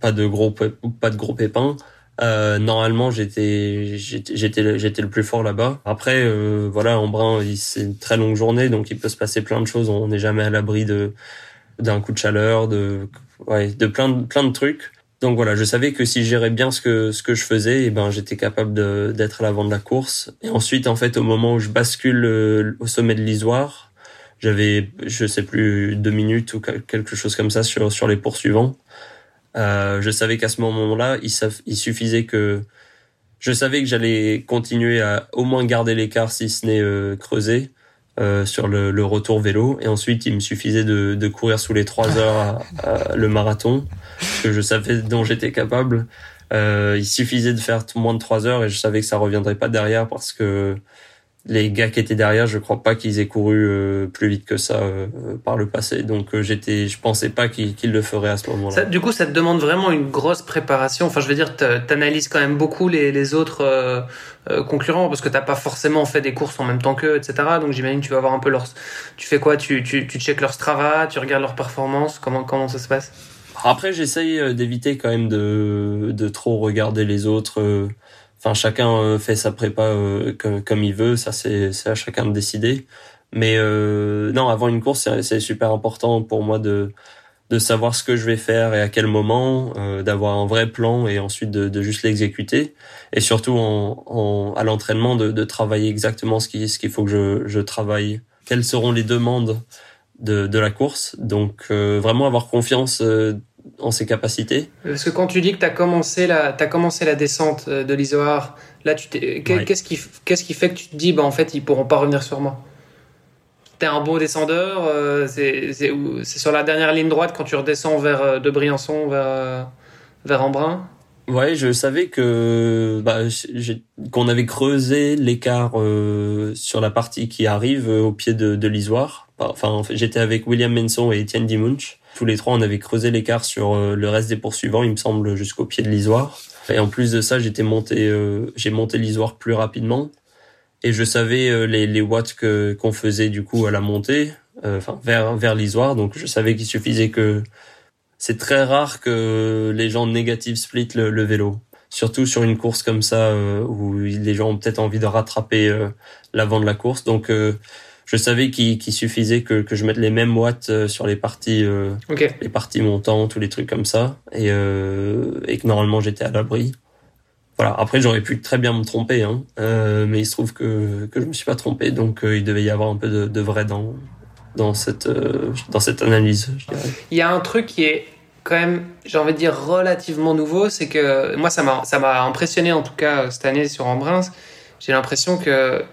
pas de gros, pas de gros pépins, euh, normalement, j'étais j'étais j'étais le plus fort là-bas. Après, euh, voilà, en brun, c'est une très longue journée, donc il peut se passer plein de choses. On n'est jamais à l'abri de d'un coup de chaleur, de ouais, de plein de plein de trucs. Donc voilà, je savais que si gérais bien ce que ce que je faisais, et eh ben j'étais capable d'être à l'avant de la course. Et ensuite, en fait, au moment où je bascule euh, au sommet de l'Isoire, j'avais je sais plus deux minutes ou quelque chose comme ça sur sur les poursuivants. Euh, je savais qu'à ce moment-là, il, suffisait que je savais que j'allais continuer à au moins garder l'écart si ce n'est euh, creuser euh, sur le, le, retour vélo et ensuite il me suffisait de, de courir sous les trois heures le marathon que je savais dont j'étais capable euh, il suffisait de faire moins de trois heures et je savais que ça reviendrait pas derrière parce que les gars qui étaient derrière, je crois pas qu'ils aient couru euh, plus vite que ça euh, par le passé. Donc euh, j'étais, je pensais pas qu'ils le feraient à ce moment-là. Du coup, ça te demande vraiment une grosse préparation. Enfin, je veux dire, t'analyses quand même beaucoup les, les autres concurrents parce que t'as pas forcément fait des courses en même temps qu'eux, etc. Donc j'imagine tu vas avoir un peu leur. Tu fais quoi? Tu tu tu checkes leur Strava, tu regardes leur performance. Comment comment ça se passe? Après, j'essaye d'éviter quand même de de trop regarder les autres Enfin, chacun euh, fait sa prépa euh, comme, il veut, ça c'est à chacun de décider. Mais euh, non, avant une course, c'est super important pour moi de de savoir ce que je vais faire et à quel moment, d'avoir un vrai plan et ensuite de, de juste l'exécuter. Et surtout en, en à l'entraînement de, de, travailler exactement ce qu'il ce qu'il faut que je, je travaille. Quelles seront les demandes de, de la course? Donc vraiment avoir confiance en ses capacités. Parce que quand tu dis que tu as commencé la, as commencé la descente euh, de l'Isoar, là, tu qu'est-ce qui, qu'est-ce qui fait que tu te dis, bah, en fait, ils pourront pas revenir sur moi? T'es un beau descendeur, euh, c'est sur la dernière ligne droite quand tu redescends vers euh, de Briançon vers, vers Embrun? Ouais, je savais que bah, qu'on avait creusé l'écart sur la partie qui arrive au pied de, de l'Isoire. Enfin, j'étais avec William Menson et Étienne Dimunch tous les trois, on avait creusé l'écart sur euh, le reste des poursuivants, il me semble, jusqu'au pied de l'isoire. Et en plus de ça, j'étais monté, euh, j'ai monté l'isoire plus rapidement. Et je savais euh, les, les watts que qu'on faisait du coup à la montée, enfin vers vers l'isoire. Donc je savais qu'il suffisait que c'est très rare que les gens négatifs split le, le vélo, surtout sur une course comme ça où les gens ont peut-être envie de rattraper l'avant de la course. Donc je savais qu'il suffisait que, que je mette les mêmes watts euh, sur les parties euh, les parties montantes ou les trucs comme ça. Et, euh, et que normalement j'étais à l'abri. Voilà. Après j'aurais pu très bien me tromper hein, euh, mais il se trouve que que je me suis pas trompé. Donc il devait y avoir un peu de, de vrai dans dans cette dans cette analyse il y a un truc qui est quand même, j'ai envie de dire, relativement nouveau, c'est que moi, ça m'a, ça m'a impressionné en tout cas cette année sur Embrun. J'ai l'impression que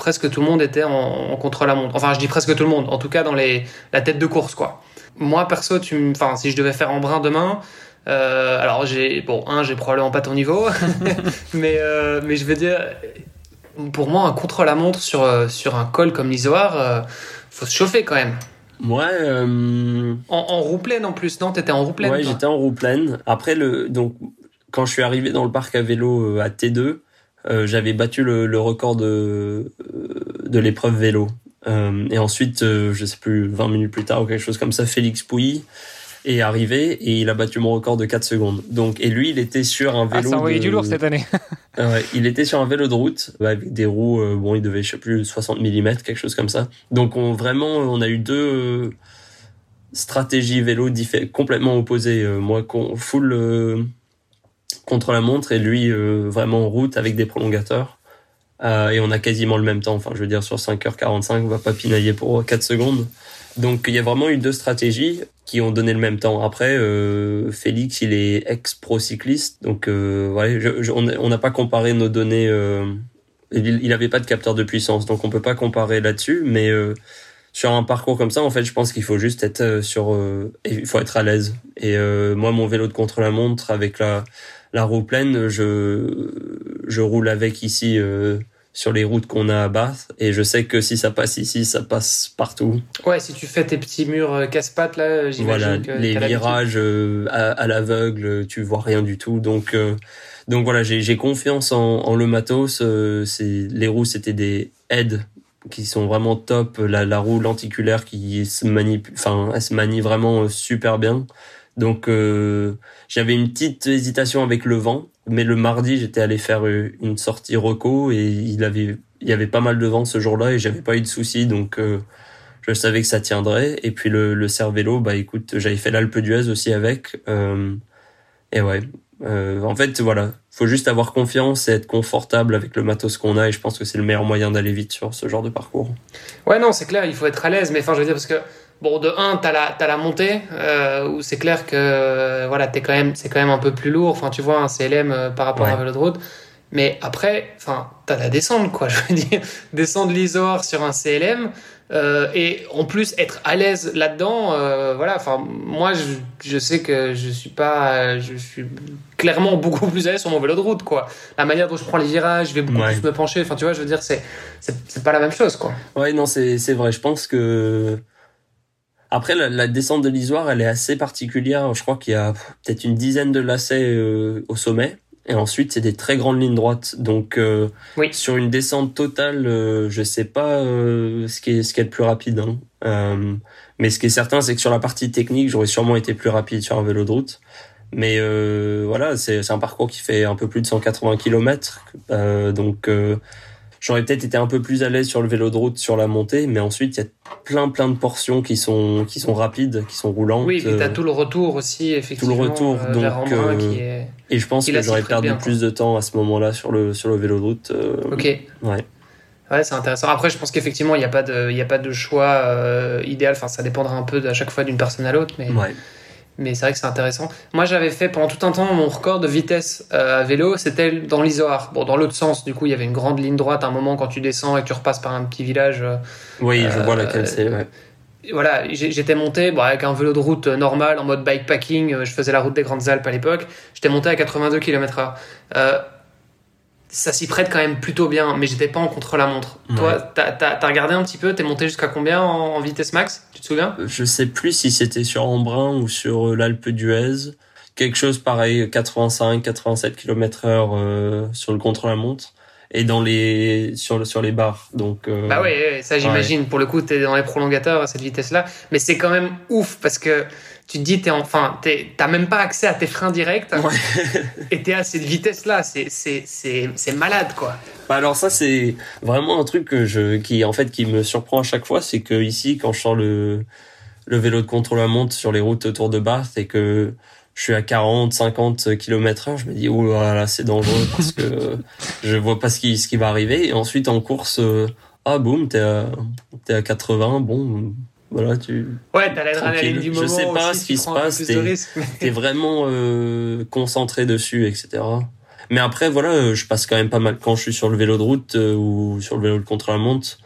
presque tout le monde était en, contre-la-montre. Enfin, je dis presque tout le monde, en tout cas dans les, la tête de course, quoi. Moi, perso, tu enfin, si je devais faire Embrun demain, euh, alors j'ai, bon, un, j'ai probablement pas ton niveau, mais, euh, mais je veux dire, pour moi, un contre-la-montre sur, sur un col comme l'Isoar, euh, faut se chauffer quand même. Euh... En, en, roue pleine en plus, non T'étais en roue pleine Ouais, j'étais en roue pleine. Après, le, donc, quand je suis arrivé dans le parc à vélo euh, à T2, euh, j'avais battu le, le, record de, de l'épreuve vélo. Euh, et ensuite, euh, je sais plus, 20 minutes plus tard ou quelque chose comme ça, Félix Pouilly est arrivé et il a battu mon record de 4 secondes. Donc, et lui, il était sur un vélo. Ah, ça envoyé de... du lourd cette année. ouais, il était sur un vélo de route avec des roues, euh, bon, il devait, je sais plus, 60 mm, quelque chose comme ça. Donc, on, vraiment, on a eu deux euh, stratégies vélo complètement opposées. Euh, moi, full euh, contre la montre et lui, euh, vraiment en route avec des prolongateurs. et on a quasiment le même temps. Enfin, je veux dire, sur 5h45, on va pas pinailler pour 4 secondes. Donc il y a vraiment eu deux stratégies qui ont donné le même temps. Après, euh, Félix, il est ex-pro cycliste, donc euh, je, on n'a pas comparé nos données. Euh, il n'avait pas de capteur de puissance, donc on peut pas comparer là-dessus. Mais euh, sur un parcours comme ça, en fait, je pense qu'il faut juste être euh, sur, il faut être à l'aise. Et moi, mon vélo de contre-la-montre avec la la roue pleine, je je roule avec ici sur les routes qu'on a à Bath et je sais que si ça passe ici ça passe partout. Ouais si tu fais tes petits murs casse-pattes là j'imagine voilà, que les virages euh, à, à l'aveugle tu vois rien du tout. Donc euh, donc voilà j'ai confiance en, en, le matos euh, c'est les roues c'était des aides qui sont vraiment top. La, la roue lenticulaire qui se manie enfin elle se manie vraiment super bien donc euh, j'avais une petite hésitation avec le vent, mais le mardi j'étais allé faire une sortie reco et il avait il y avait pas mal de vent ce jour-là et j'avais pas eu de soucis donc euh, je savais que ça tiendrait. Et puis le, le bah écoute, j'avais fait l'Alpe d'Huez aussi avec. Euh, et ouais, euh, en fait voilà, faut juste avoir confiance et être confortable avec le matos qu'on a et je pense que c'est le meilleur moyen d'aller vite sur ce genre de parcours. Ouais non c'est clair, il faut être à l'aise, mais enfin je veux dire parce que Bon, de 1, t'as la, as la montée, euh, où c'est clair que voilà, t'es quand même, c'est quand même un peu plus lourd. Enfin, tu vois, un CLM euh, par rapport ouais. à un vélo de route. Mais après, enfin, t'as la descente, quoi. Je veux dire, descendre l'Isor sur un CLM, euh, et en plus être à l'aise là-dedans, euh, voilà. Enfin, moi, je, je, sais que je suis pas, je suis clairement beaucoup plus à l'aise sur mon vélo de route, quoi. La manière dont je prends les virages, je vais beaucoup ouais. plus me pencher. Enfin, tu vois, je veux dire, c'est, c'est pas la même chose, quoi. Ouais, non, c'est, c'est vrai. Je pense que après, la, la descente de l'Isoire, elle est assez particulière. Je crois qu'il y a peut-être une dizaine de lacets euh, au sommet. Et ensuite, c'est des très grandes lignes droites. Donc, euh, oui. sur une descente totale, euh, je sais pas euh, ce qui est ce qui est le plus rapide. Hein. Euh, mais ce qui est certain, c'est que sur la partie technique, j'aurais sûrement été plus rapide sur un vélo de route. Mais euh, voilà, c'est un parcours qui fait un peu plus de 180 km. donc j'aurais peut-être été un peu plus à l'aise sur le vélo de route sur la montée, mais ensuite il y a plein plein de portions qui sont qui sont rapides, qui sont roulantes. Oui, et t'as tout le retour aussi effectivement. Tout le retour, euh, donc euh, qui est... et je pense que j'aurais perdu bien, plus quoi. de temps à ce moment-là sur le sur le vélo de route. Euh, ok. Ouais. Ouais, c'est intéressant. Après, je pense qu'effectivement, il n'y a pas de, y a pas de choix euh, idéal. Enfin, ça dépendra un peu à chaque fois d'une personne à l'autre, mais. Ouais mais c'est vrai que c'est intéressant. Moi, j'avais fait pendant tout un temps mon record de vitesse euh, à vélo, c'était dans l'Isoar. Bon, dans l'autre sens, du coup, il y avait une grande ligne droite à un moment quand tu descends et que tu repasses par un petit village. Euh, oui, je vois laquelle c'est. Ouais. Voilà, j'étais monté bon, avec un vélo de route normal en mode bikepacking. Je faisais la route des Grandes Alpes à l'époque. J'étais monté à 82 km/h. Euh, ça s'y prête quand même plutôt bien, mais j'étais pas en contre-la-montre. Ouais. Toi, t'as as, regardé un petit peu, t'es monté jusqu'à combien en, en, vitesse max Tu te souviens? Je sais plus si c'était sur Embrun ou sur l'Alpe d'Huez. Quelque chose pareil, 85, 87 km heure euh, sur le contre-la-montre et dans les sur sur les barres. Donc euh, bah oui, ça j'imagine. Ouais. Pour le coup, t'es dans les prolongateurs à cette vitesse-là, mais c'est quand même ouf parce que tu te dis t'es enfin t'as même pas accès à tes freins directs. Ouais. et t'es à cette vitesse là c'est c'est c'est c'est malade quoi. Bah alors ça c'est vraiment un truc que je qui en fait qui me surprend à chaque fois c'est que ici quand je sors le le vélo de contrôle à monte sur les routes autour de Bath et que je suis à 40 50 km heure je me dis oh là, là c'est dangereux parce que je vois pas ce qui ce qui va arriver. Et ensuite en course euh, ah boum t'es à t'es à 80 bon voilà, tu. Ouais, t'as l'adrénaline du moment. Je sais pas aussi, ce qui se passe. T'es vraiment euh, concentré dessus, etc. Mais après, voilà, euh, je passe quand même pas mal quand je suis sur le vélo de route euh, ou sur le vélo de contre-la-montre.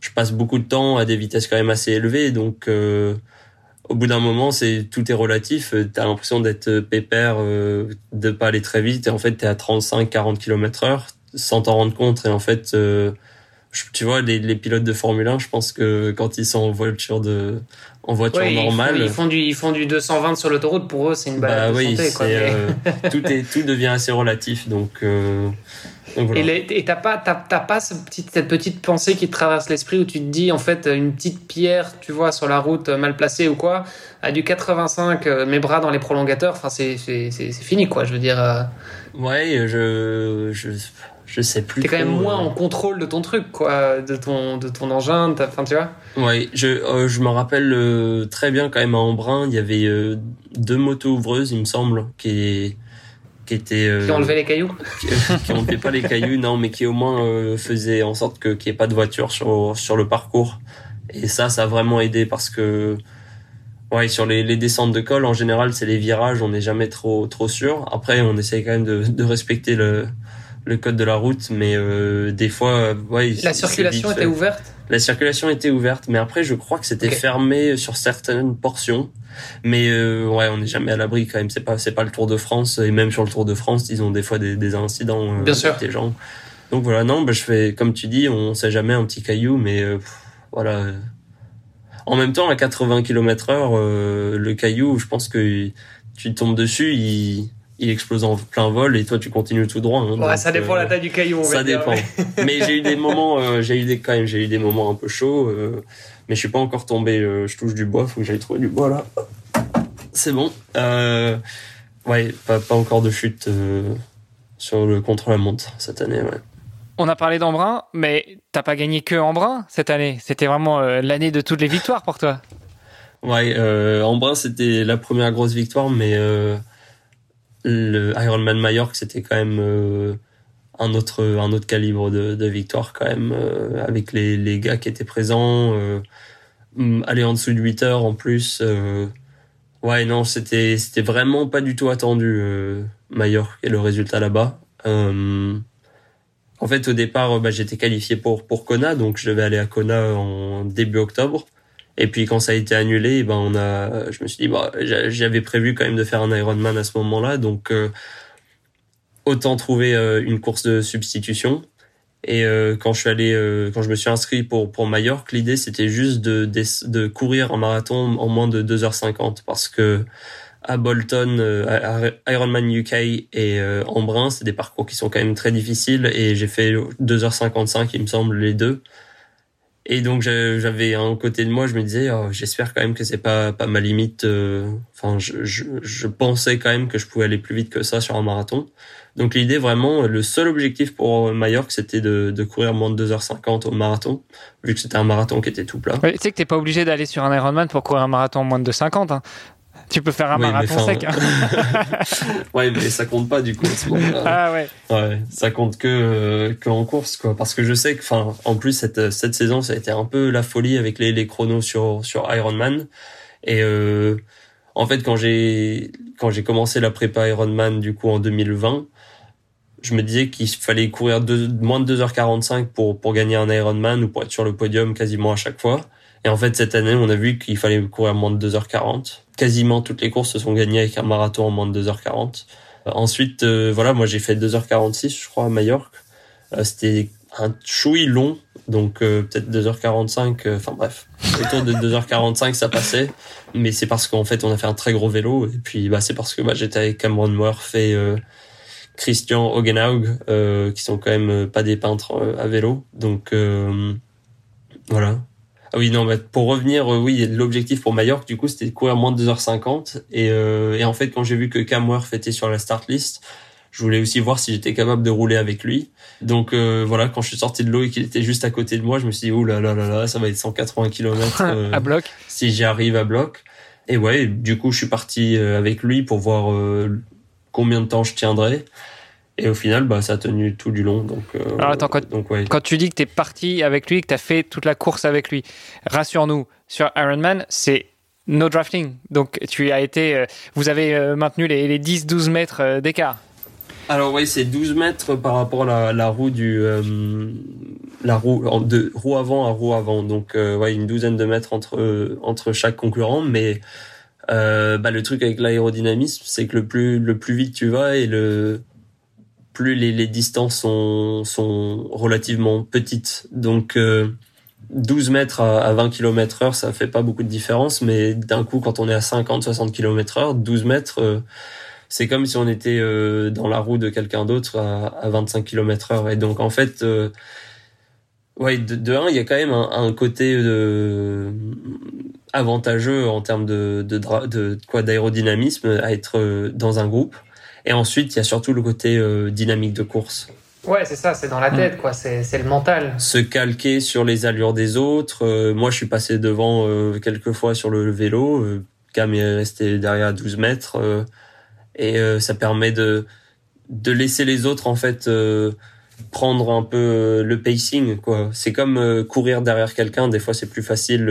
Je passe beaucoup de temps à des vitesses quand même assez élevées, donc euh, au bout d'un moment, c'est tout est relatif. Euh, T'as l'impression d'être pépère, euh, de pas aller très vite, et en fait, t'es à 35-40 km heure sans t'en rendre compte. Et en fait, euh, je- tu vois, les, les pilotes de Formule 1, je pense que quand ils sont en voiture de, en voiture Ouais, ils font- normale, Ils font, du, ils font du 220 sur l'autoroute. Pour eux, c'est une bah balade de oui, santé. Quoi, c'est, mais- euh, tout est tout devient assez relatif, donc. euh, donc voilà. Et t'as pas, t'as, t'as pas ce petit- cette petite pensée qui te traverse l'esprit où tu te dis, en fait, une petite pierre, tu vois, sur la route, mal placée ou quoi, à du 85, euh, mes bras dans les prolongateurs, enfin, c'est, c'est, c'est, c'est fini, quoi. Je veux dire, euh, Ouais, je je je sais plus. t'es quand même moins euh, en contrôle de ton truc, quoi, de ton, de ton engin, t'as- enfin, tu vois. Ouais, je euh, je me rappelle euh, très bien quand même à Embrun, il y avait euh, deux motos ouvreuses, il me semble, qui qui étaient euh, Qui levé les cailloux. qui, qui enlevaient pas les cailloux, non, mais qui au moins euh, faisaient en sorte que qu'il n'y ait pas de voiture sur sur le parcours. Et ça, ça a vraiment aidé parce que ouais, sur les, les descentes de col, en général, c'est les virages, on n'est jamais trop trop sûr. Après, on essaye quand même de, de respecter le le code de la route, mais euh, des fois, euh, ouais, La circulation était ouverte. La circulation était ouverte, mais après, je crois que c'était fermé sur certaines portions. Mais euh, ouais, on n'est jamais à l'abri quand même. C'est pas, c'est pas le Tour de France. Et même sur le Tour de France, ils ont des fois des, des incidents euh, Bien avec sûr. des gens. Donc voilà, non, bah, je fais comme tu dis, on sait jamais un petit caillou, mais euh, pff, voilà. En même temps, à 80 km heure, euh, le caillou, je pense que tu tombes dessus, il, il explose en plein vol et toi tu continues tout droit. hein. Ouais, ça dépend euh, la taille du caillou, on ça dire, dépend. mais- Mais j'ai eu des moments, euh, j'ai eu des quand même, j'ai eu des moments un peu chauds. euh, mais je suis pas encore tombé. euh, je touche du bois, faut que j'aille trouver du bois là. C'est bon. Euh, ouais, pas, pas encore de chute euh, sur le contre-la-montre cette année. Ouais. On a parlé d'Embrun, mais t'as pas gagné que Embrun cette année. C'était vraiment euh, l'année de toutes les victoires pour toi. Ouais, euh, Embrun c'était la première grosse victoire, mais euh, le Ironman Mallorca c'était quand même euh, un autre un autre calibre de, victoire quand même euh, avec les, les gars qui étaient présents. Euh, hum, aller en dessous de 8 heures en plus. ouais, non, c'était c'était vraiment pas du tout attendu Mallorca et le résultat là-bas. En fait, au départ, bah, j'étais qualifié pour pour Kona, donc je devais aller à Kona en début octobre. Et puis quand ça a été annulé, ben on a, je me suis dit, bah, j'a- j'avais prévu quand même de faire un Ironman à ce moment-là, donc euh, autant trouver euh, une course de substitution. Et euh, quand je suis allé, euh, quand je me suis inscrit pour pour Majorque, l'idée c'était juste de, de courir un marathon en moins de 2h50 parce que à Bolton, euh, à Ironman UK et euh, Embrun, c'est des parcours qui sont quand même très difficiles et j'ai fait 2h55 il me semble les deux. Et donc j'a- j'avais un côté de moi, je me disais, oh, j'espère quand même que c'est pas pas ma limite. euh, Enfin, je, je, pensais quand même que je pouvais aller plus vite que ça sur un marathon. Donc l'idée vraiment, le seul objectif pour Majorque, c'était de, courir moins de 2h50 au marathon, vu que c'était un marathon qui était tout plat. Tu sais que t'es pas obligé d'aller sur un Ironman pour courir un marathon en moins de 50. hein. Tu peux faire un Oui, marathon sec. hein. ouais, mais ça compte pas du coup. moment-là. ah ouais. Ouais, ça compte que euh, que en course quoi parce que je sais que enfin en plus cette cette saison ça a été un peu la folie avec les les chronos sur sur Ironman et euh, en fait quand j'ai quand j'ai commencé la prépa Ironman du coup en 2020 je me disais qu'il fallait courir deux, moins de 2h45 pour pour gagner un Ironman ou pour être sur le podium quasiment à chaque fois et en fait cette année on a vu qu'il fallait courir moins de 2h40 quasiment toutes les courses se sont gagnées avec un marathon en moins de 2h40 Ensuite, euh, voilà, moi j'ai fait 2h46, je crois, à Majorque. Euh, C'était un chouille long, donc euh, peut-être 2h45, euh, enfin bref, autour de 2h45 ça passait. Mais c'est parce qu'en fait on a fait un très gros vélo, et puis bah, c'est parce que bah, j'étais avec Cameron Murph et euh, Christian Hogenhaug, euh, qui sont quand même euh, pas des peintres euh, à vélo. Donc euh, voilà. Ah oui, non, bah, pour revenir, euh, oui, l'objectif pour Majorque, du coup, c'était de courir moins de 2h50. Et, euh, et en fait, quand j'ai vu que Cam Worth était sur la start list, je voulais aussi voir si j'étais capable de rouler avec lui. Donc euh, voilà, quand je suis sorti de l'eau et qu'il était juste à côté de moi, je me suis dit, ouh là là là là, ça va être 180 km à bloc. si j'y arrive à bloc. Et ouais, du coup, je suis parti euh, avec lui pour voir euh, combien de temps je tiendrais. Et au final, bah, ça a tenu tout du long. Donc, Alors attends, quand, donc, ouais. quand tu dis que tu es parti avec lui, que tu as fait toute la course avec lui, rassure-nous, sur Ironman, c'est no drafting. Donc tu as été, vous avez maintenu les, les 10-12 mètres d'écart. Alors oui, c'est 12 mètres par rapport à la, roue du la roue de roue avant à roue avant. Donc ouais, une douzaine de mètres entre entre chaque concurrent, mais euh, bah, le truc avec l'aérodynamisme, c'est que le plus le plus vite tu vas et le plus les, distances sont sont relativement petites. Donc euh, 12 mètres à, 20 km heure, ça fait pas beaucoup de différence, mais d'un coup, quand on est à 50, 60 km heure, 12 mètres, euh, c'est comme si on était euh, dans la roue de quelqu'un d'autre à, à, 25 km heure. Et donc, en fait, euh, ouais, de, un, il y a quand même un, côté avantageux en termes de, quoi d'aérodynamisme à être euh, dans un groupe. Et ensuite, il y a surtout le côté euh, dynamique de course. Ouais, c'est ça, c'est dans la tête, quoi. C'est, le mental. Se calquer sur les allures des autres. Euh, moi, je suis passé devant quelques fois sur le vélo. Cam est resté derrière à 12 mètres. et ça permet de, de laisser les autres, en fait, prendre un peu le pacing, quoi. C'est comme courir derrière quelqu'un. Des fois, c'est plus facile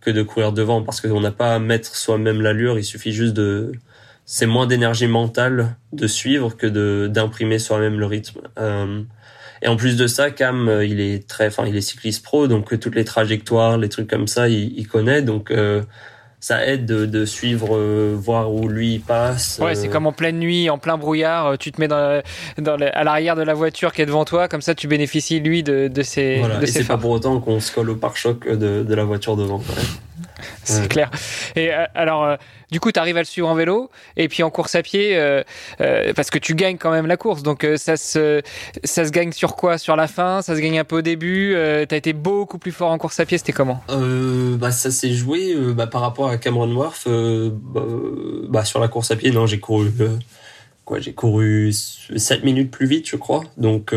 que de courir devant parce qu'on n'a pas à mettre soi-même l'allure, il suffit juste de c'est moins d'énergie mentale de suivre que de d'imprimer soi-même le rythme. Euh, et en plus de ça, Cam, euh, il est très, enfin, il est cycliste pro, donc toutes les trajectoires, les trucs comme ça, il, il connaît. Donc euh, ça aide de, suivre, euh, voir où lui passe. Ouais, c'est euh. comme en pleine nuit, en plein brouillard, euh, tu te mets dans, dans à l'arrière de la voiture qui est devant toi, comme ça tu bénéficies lui de, de ses. Voilà. De et c'est pas pour autant qu'on se colle au pare-choc de, de la voiture devant. c'est clair. Et alors, du coup, tu arrives à le suivre en vélo et puis en course à pied, euh, euh, parce que tu gagnes quand même la course. Donc euh, ça se, ça se gagne sur quoi? Sur la fin? Ça se gagne un peu au début? Tu as été beaucoup plus fort en course à pied, c'était comment? Bah, Ça s'est joué bah, par rapport à Cameron Wharf. Bah, bah, sur la course à pied, non, j'ai couru, quoi, j'ai couru 7 minutes plus vite, je crois. Donc,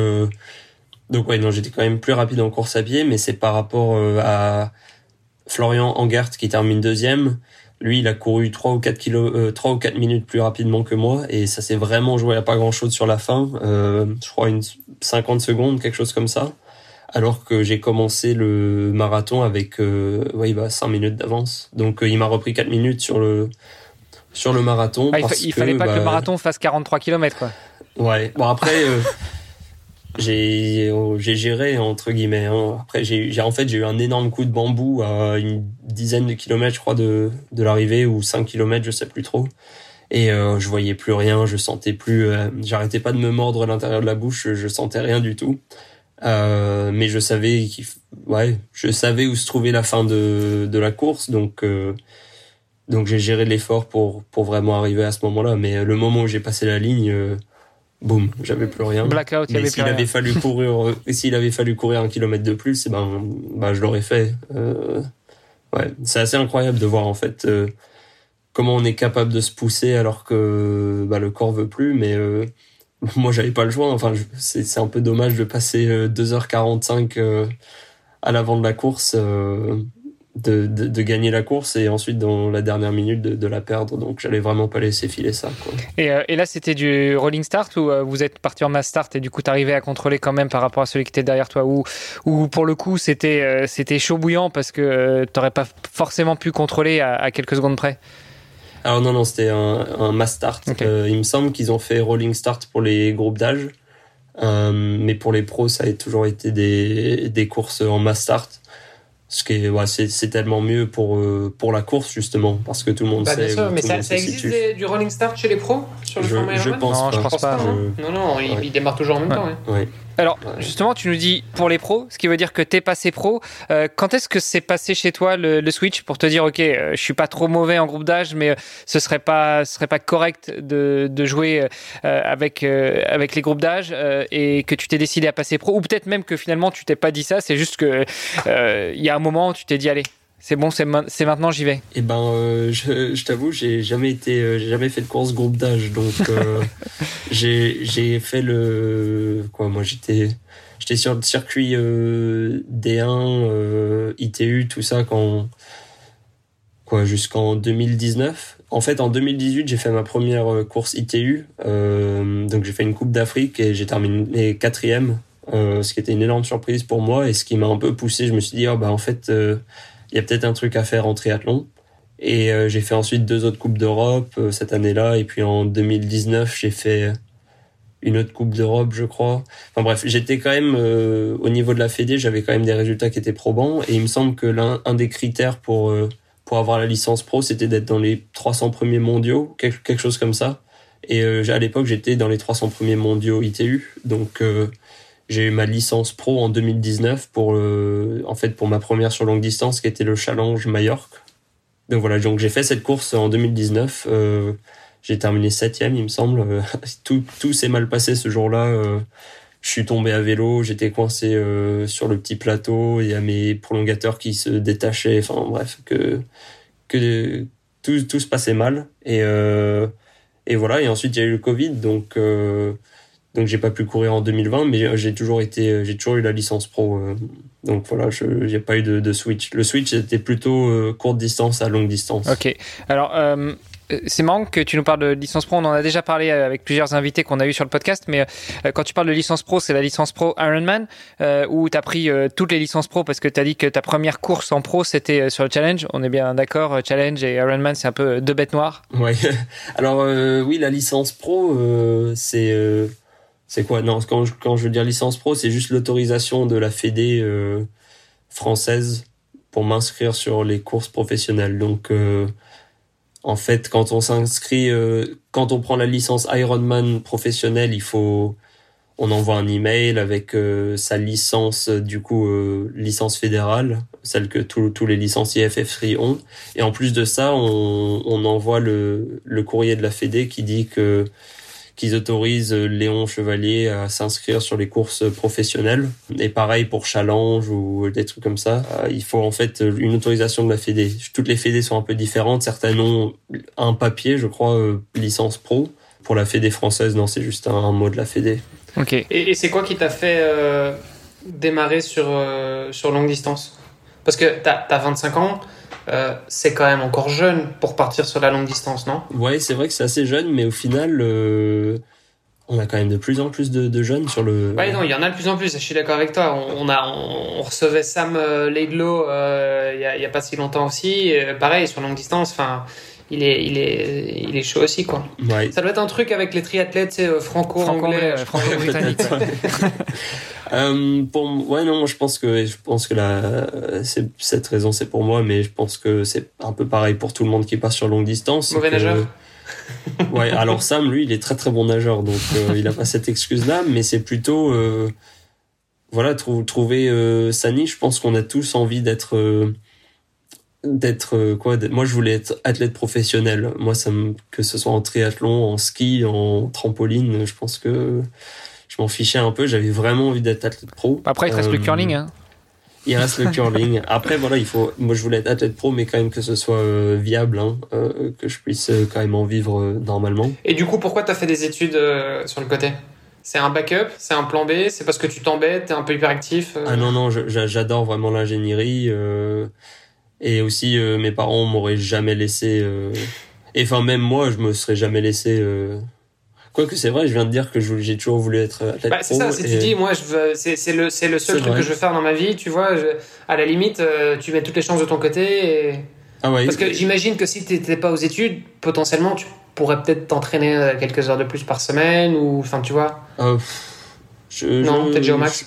donc ouais, non, j'étais quand même plus rapide en course à pied, mais c'est par rapport à Florian Angert qui termine deuxième lui, il a couru 3 ou 4 kilos, euh, 3 ou 4 minutes plus rapidement que moi et ça s'est vraiment joué à pas grand chose sur la fin. Euh, je crois une 50 secondes, quelque chose comme ça. Alors que j'ai commencé le marathon avec euh, ouais, bah, 5 minutes d'avance. Donc euh, il m'a repris 4 minutes sur le sur le marathon. Ah, il, fallait pas que le bah, marathon fasse 43 km quoi. Ouais. Bon après euh, j'ai géré entre guillemets hein. après j'ai en fait j'ai eu un énorme coup de bambou à une dizaine de kilomètres je crois de de l'arrivée ou 5 kilomètres je sais plus trop. Et euh, je voyais plus rien je sentais plus euh, j'arrêtais pas de me mordre l'intérieur de la bouche je, sentais rien du tout. Euh, mais je savais qu'il ouais je savais où se trouvait la fin de de la course donc euh, donc j'ai géré l'effort pour pour vraiment arriver à ce moment-là. Mais le moment où j'ai passé la ligne boum, j'avais plus rien. Blackout, Mais s'il avait fallu courir, s'il avait fallu courir un kilomètre de plus, eh ben, ben, je l'aurais fait. Euh, ouais, c'est assez incroyable de voir en fait euh, comment on est capable de se pousser alors que bah, le corps veut plus. Mais euh, moi, j'avais pas le choix. Enfin, c'est un peu dommage de passer 2h45 euh, à l'avant de la course de, de, gagner la course et ensuite dans la dernière minute de, de la perdre. Donc j'allais vraiment pas laisser filer ça. Quoi. Et, euh, et là c'était du rolling start ou euh, vous êtes parti en mass start et du coup t'arrivais à contrôler quand même par rapport à celui qui était derrière toi? Ou, ou pour le coup c'était euh, c'était chaud bouillant parce que t'aurais pas forcément pu contrôler à, à, quelques secondes près? Alors non, non, c'était un, un mass start. il me semble qu'ils ont fait rolling start pour les groupes d'âge. mais pour les pros, ça a toujours été des, des courses en mass start. Ce qui est, ouais, c'est tellement mieux pour, euh, pour la course, justement, parce que tout le monde bah, sait. Bien sûr, mais ça, ça existe du rolling start chez les pros sur le je, je pense non, pas. Je pense pas. Non, non, il, il, démarre toujours en même temps. Hein. Alors, justement, tu nous dis pour les pros, ce qui veut dire que t'es passé pro. Euh, quand est-ce que c'est passé chez toi le, le, switch pour te dire, ok, euh, je suis pas trop mauvais en groupe d'âge, mais euh, ce serait pas, ce serait pas correct de, de jouer euh, avec avec les groupes d'âge et que tu t'es décidé à passer pro, ou peut-être même que finalement tu t'es pas dit ça, c'est juste que il y a un moment où tu t'es dit, allez, c'est bon, c'est maintenant, j'y vais. Eh ben, euh, je, je t'avoue, j'ai jamais été, euh, j'ai jamais fait de course groupe d'âge, donc euh, j'ai fait le quoi Moi, j'étais j'étais sur le circuit D1, ITU, tout ça quand quoi jusqu'en 2019 en fait, en 2018, j'ai fait ma première euh, course ITU. Euh, donc, j'ai fait une Coupe d'Afrique et j'ai terminé quatrième, euh, ce qui était une énorme surprise pour moi et ce qui m'a un peu poussé. Je me suis dit, oh, bah, en fait, euh, il y a peut-être un truc à faire en triathlon. Et euh, j'ai fait ensuite deux autres Coupes d'Europe euh, cette année-là. Et puis en 2019, j'ai fait une autre Coupe d'Europe, je crois. Enfin bref, j'étais quand même, au niveau de la Fédé, j'avais quand même des résultats qui étaient probants. Et il me semble que l'un un des critères pour pour avoir la licence pro, c'était d'être dans les 300 premiers mondiaux, quelque, quelque chose comme ça. Et euh, à l'époque, j'étais dans les 300 premiers mondiaux ITU, donc euh, j'ai eu ma licence pro en 2019 pour euh, en fait pour ma première sur longue distance qui était le Challenge Majorque. Donc voilà, donc j'ai fait cette course en 2019. Euh, j'ai terminé septième, il me semble. tout tout s'est mal passé ce jour-là je suis tombé à vélo, j'étais coincé euh, sur le petit plateau, il y a mes prolongateurs qui se détachaient, enfin bref, que, que tout, tout se passait mal. Et, euh, et voilà, et ensuite il y a eu le Covid, donc, euh, donc j'ai pas pu courir en 2020, mais j'ai toujours été, j'ai toujours eu la licence pro. Euh, donc voilà, je a pas eu de, de, switch. Le switch était plutôt euh, courte distance à longue distance. Ok. Alors, euh, c'est marrant que tu nous parles de licence pro. On en a déjà parlé avec plusieurs invités qu'on a eu sur le podcast. Mais euh, quand tu parles de licence pro, c'est la licence pro Ironman euh, où tu as pris euh, toutes les licences pro parce que tu as dit que ta première course en pro c'était sur le challenge. On est bien d'accord. Challenge et Ironman, c'est un peu deux bêtes noires. Ouais. Alors oui, la licence pro, c'est c'est quoi? Non, quand je, quand je veux dire licence pro, c'est juste l'autorisation de la Fédé française pour m'inscrire sur les courses professionnelles. Donc en fait, quand on s'inscrit, euh, quand on prend la licence Ironman professionnelle, il faut, on envoie un email avec euh, sa licence, du coup, euh, licence fédérale, celle que tous les licenciés FF3 ont. Et en plus de ça, on, on envoie le, le courrier de la Fédé qui dit que qu'ils autorisent Léon Chevalier à s'inscrire sur les courses professionnelles. Et pareil pour Challenge ou des trucs comme ça. Il faut en fait une autorisation de la Fédé. Toutes les Fédés sont un peu différentes. Certaines ont un papier, je crois, licence pro. Pour la Fédé française, non, c'est juste un, un, mot de la Fédé. Ok. Et, et c'est quoi qui t'a fait euh, démarrer sur, euh, sur longue distance? Parce que t'as as 25 ans. Euh, c'est quand même encore jeune pour partir sur la longue distance, non? Ouais, c'est vrai que c'est assez jeune, mais au final, euh, on a quand même de plus en plus de, de, jeunes sur le. Ouais, non, il y en a de plus en plus. Je suis d'accord avec toi. On, on, a, on, recevait Sam euh, Laidlow il y, a, y, a, pas si longtemps aussi. pareil sur longue distance. Enfin, il est, il est, il est chaud aussi, quoi. Ouais. Ça doit être un truc avec les triathlètes, c'est franco-anglais, franco-britannique. Euh, pour ouais non je pense que je pense que la c'est cette raison c'est pour moi mais je pense que c'est un peu pareil pour tout le monde qui passe sur longue distance. Mauvais que, nageur. Ouais alors Sam lui il est très très bon nageur donc euh, il a pas cette excuse là mais c'est plutôt euh, voilà trou trouver euh, sa niche. Je pense qu'on a tous envie d'être d'être quoi moi je voulais être athlète professionnel. Moi ça me, que ce soit en triathlon en ski en trampoline je pense que m'en fichais un peu. J'avais vraiment envie d'être athlète pro. Après, il reste euh, le curling. Hein. Il reste le curling. Après, voilà, il faut. Moi, je voulais être athlète pro, mais quand même que ce soit euh, viable, hein, euh, que je puisse quand même en vivre normalement. Et du coup, pourquoi tu as fait des études sur le côté? C'est un backup, c'est un plan B, c'est parce que tu t'embêtes, t'es un peu hyperactif. Ah non non, j'adore vraiment l'ingénierie et aussi mes parents m'auraient jamais laissé. Et enfin même moi, je me serais jamais laissé Quoique c'est vrai, je viens de dire que j'ai toujours voulu être athlète bah, C'est ça, si et... tu dis, moi, c'est le, le seul truc vrai. que je veux faire dans ma vie, tu vois, je, à la limite, euh, tu mets toutes les chances de ton côté. Et... Ah ouais, Parce que j'imagine que si tu n'étais pas aux études, potentiellement, tu pourrais peut-être t'entraîner euh, quelques heures de plus par semaine, ou, enfin, tu vois. Euh, je, non, je, t'es déjà au max.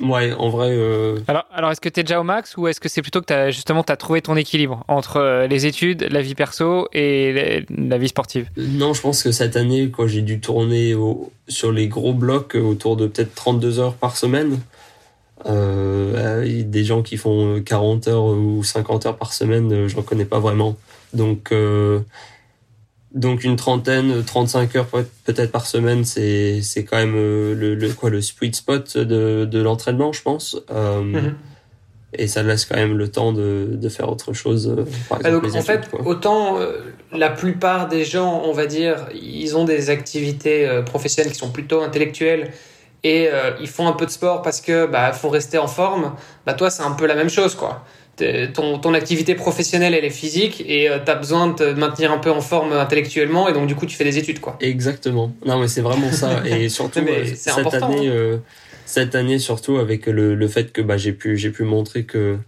Je... Ouais, en vrai. Euh... Alors, alors est-ce que t'es déjà au max ou est-ce que c'est plutôt que as, justement t'as trouvé ton équilibre entre euh, les études, la vie perso et la vie sportive? Non, je pense que cette année, quand j'ai dû tourner au, sur les gros blocs autour de peut-être 32 heures par semaine, euh, des gens qui font 40 heures ou 50 heures par semaine, j'en connais pas vraiment. Donc euh, donc une trentaine, 35 heures peut-être par semaine, c'est c'est quand même le, le quoi le sweet spot de de l'entraînement, je pense. Euh, mm -hmm. Et ça laisse quand même le temps de, de faire autre chose. Par exemple, donc, en études, fait, quoi. autant euh, la plupart des gens, on va dire, ils ont des activités euh, professionnelles qui sont plutôt intellectuelles et euh, ils font un peu de sport parce que bah faut rester en forme. Bah toi, c'est un peu la même chose, quoi ton, ton activité professionnelle elle est physique et tu as besoin de te maintenir un peu en forme intellectuellement et donc du coup tu fais des études quoi. Exactement. Non mais c'est vraiment ça et surtout cette année hein. cette année surtout avec le, le fait que bah, j'ai pu j'ai pu montrer que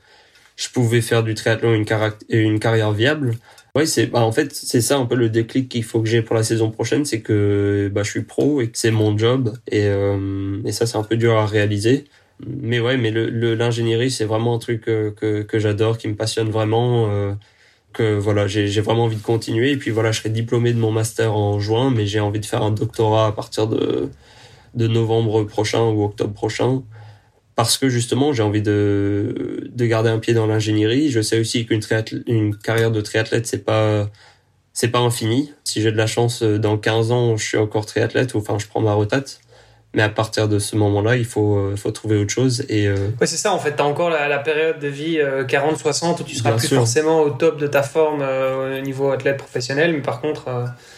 je pouvais faire du triathlon une, une carrière viable. Oui, c'est bah en fait c'est ça un peu le déclic qu'il faut que j'ai pour la saison prochaine, c'est que bah je suis pro et que c'est mon job et euh, et ça c'est un peu dur à réaliser. Mais ouais, mais le l'ingénierie c'est vraiment un truc que que, que j'adore, qui me passionne vraiment. Euh, que voilà, j'ai vraiment envie de continuer et puis voilà, je serai diplômé de mon master en juin, mais j'ai envie de faire un doctorat à partir de de novembre prochain ou octobre prochain parce que justement j'ai envie de, de garder un pied dans l'ingénierie. Je sais aussi qu'une une carrière de triathlète c'est pas c'est pas infini. Si j'ai de la chance, dans 15 ans, je suis encore triathlète ou enfin je prends ma retraite. Mais à partir de ce moment-là, il faut, euh, faut trouver autre chose. Et euh... ouais, c'est ça en fait. T'as encore la, la, période de vie 40-60 euh, où tu seras plus forcément au top de ta forme euh, au niveau athlète professionnel, mais par contre,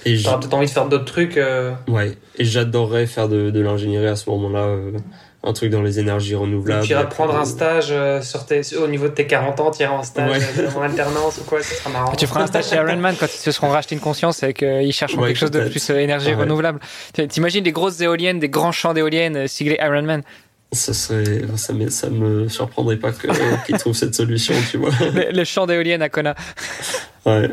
tu auras peut-être envie de faire d'autres trucs. Ouais, et j'adorerais faire de, de l'ingénierie à ce moment-là un truc dans les énergies renouvelables. Tu iras prendre un stage euh, sur tes, au niveau de tes 40 ans, tu iras en stage euh, en alternance ou quoi, ça sera marrant. Tu feras un stage chez Ironman quand ils se seront rachetés une conscience et qu'ils cherchent quelque chose de plus euh, énergie renouvelable. T'imagines des grosses éoliennes, des grands champs d'éoliennes siglés Ironman ça serait ça me ça me surprendrait pas qu'ils trouvent cette solution tu vois. Le, champ d'éoliennes à Kona. Ouais.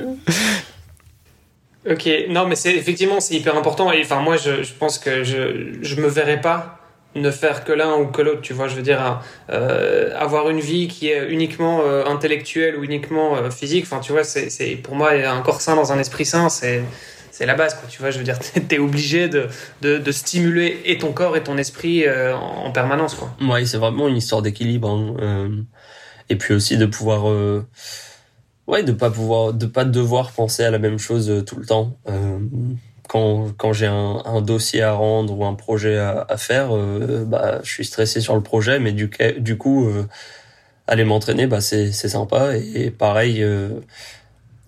Ok non mais c'est effectivement c'est hyper important et enfin moi je, je pense que je je me verrais pas ne faire que l'un ou que l'autre, tu vois, je veux dire, euh, avoir une vie qui est uniquement euh, intellectuelle ou uniquement euh, physique, enfin, tu vois, c'est pour moi un corps sain dans un esprit sain, c'est c'est la base, quoi, tu vois, je veux dire, t'es obligé de, de, stimuler et ton corps et ton esprit en, permanence, quoi. Ouais, c'est vraiment une histoire d'équilibre, hein, et puis aussi de pouvoir, ouais, de pas pouvoir, de pas devoir penser à la même chose tout le temps quand, quand j'ai un, un, dossier à rendre ou un projet à, à faire, euh, bah, je suis stressé sur le projet, mais du, du coup, euh, aller m'entraîner, bah, c'est sympa. Et, pareil, euh,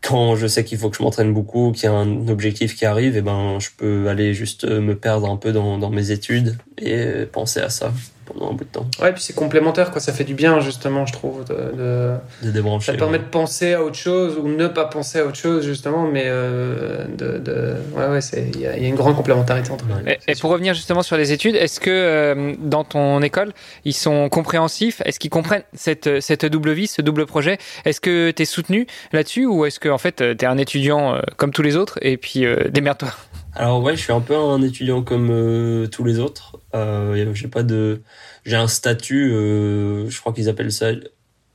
quand je sais qu'il faut que je m'entraîne beaucoup, qu'il y a un objectif qui arrive, et ben, je peux aller juste me perdre un peu dans, dans mes études et penser à ça pendant un bout de temps. Ouais, puis c'est complémentaire, quoi. Ça fait du bien, justement, je trouve, de, de, débrancher. Ça permet de penser à autre chose ou ne pas penser à autre chose, justement, mais euh, de, de, ouais, ouais, il y, y, a une grande complémentarité entre eux. Et, pour revenir justement sur les études, est-ce que euh, dans ton école, ils sont compréhensifs? Est-ce qu'ils comprennent cette, cette double vie, ce double projet? Est-ce que tu es soutenu là-dessus ou est-ce que en fait, tu es un étudiant euh, comme tous les autres et puis démerde-toi? Alors ouais, je suis un peu un étudiant comme euh, tous les autres. Euh, j'ai pas de, j'ai un statut, euh, je crois qu'ils appellent ça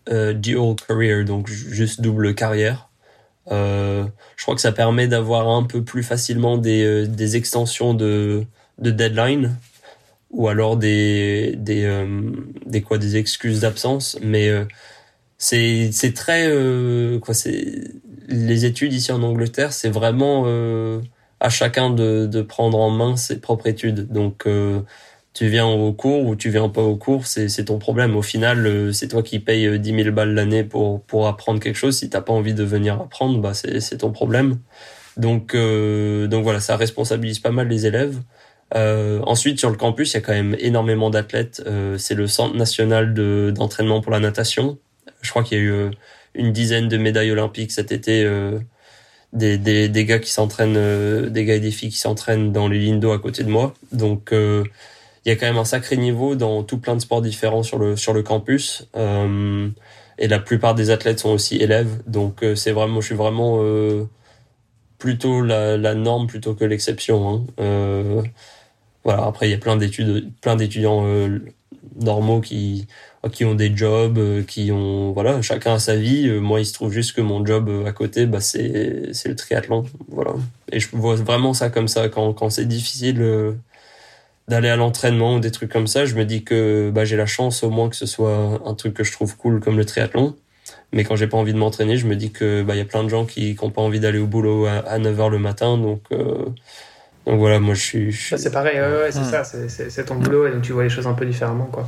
euh, dual career, donc juste double carrière. Euh, je crois que ça permet d'avoir un peu plus facilement des, des extensions de, de deadline ou alors des des des quoi des excuses d'absence, mais c'est c'est très quoi c'est les études ici en Angleterre, c'est vraiment à chacun de, de prendre en main ses propres études. Donc euh, tu viens au cours ou tu viens pas au cours, c'est ton problème. Au final, euh, c'est toi qui payes 10 000 balles l'année pour, pour apprendre quelque chose. Si t'as pas envie de venir apprendre, bah c'est ton problème. Donc, euh, donc voilà, ça responsabilise pas mal les élèves. Euh, ensuite, sur le campus, il y a quand même énormément d'athlètes. Euh, c'est le centre national d'entraînement pour la natation. Je crois qu'il y a eu une dizaine de médailles olympiques cet été des, des, des gars qui s'entraînent, euh, des gars et des filles qui s'entraînent dans les lignes d'eau à côté de moi. Donc euh, il y a quand même un sacré niveau dans tout plein de sports différents sur le sur le campus. Euh, et la plupart des athlètes sont aussi élèves. Donc c'est vraiment, je suis vraiment plutôt la, la norme plutôt que l'exception. Hein. voilà. Après il y a plein d'études, plein d'étudiants normaux qui qui ont des jobs, euh, qui ont voilà, chacun a sa vie. Euh, moi, il se trouve juste que mon job euh, à côté, bah c'est c'est le triathlon, voilà. Et je vois vraiment ça comme ça quand quand c'est difficile d'aller à l'entraînement ou des trucs comme ça, je me dis que bah j'ai la chance au moins que ce soit un truc que je trouve cool comme le triathlon. Mais quand j'ai pas envie de m'entraîner, je me dis que bah y a plein de gens qui n'ont pas envie d'aller au boulot à, 9h le matin, donc donc voilà, moi je suis. c'est pareil, ouais, c'est ça, c'est ton boulot et donc tu vois les choses un peu différemment. Quoi.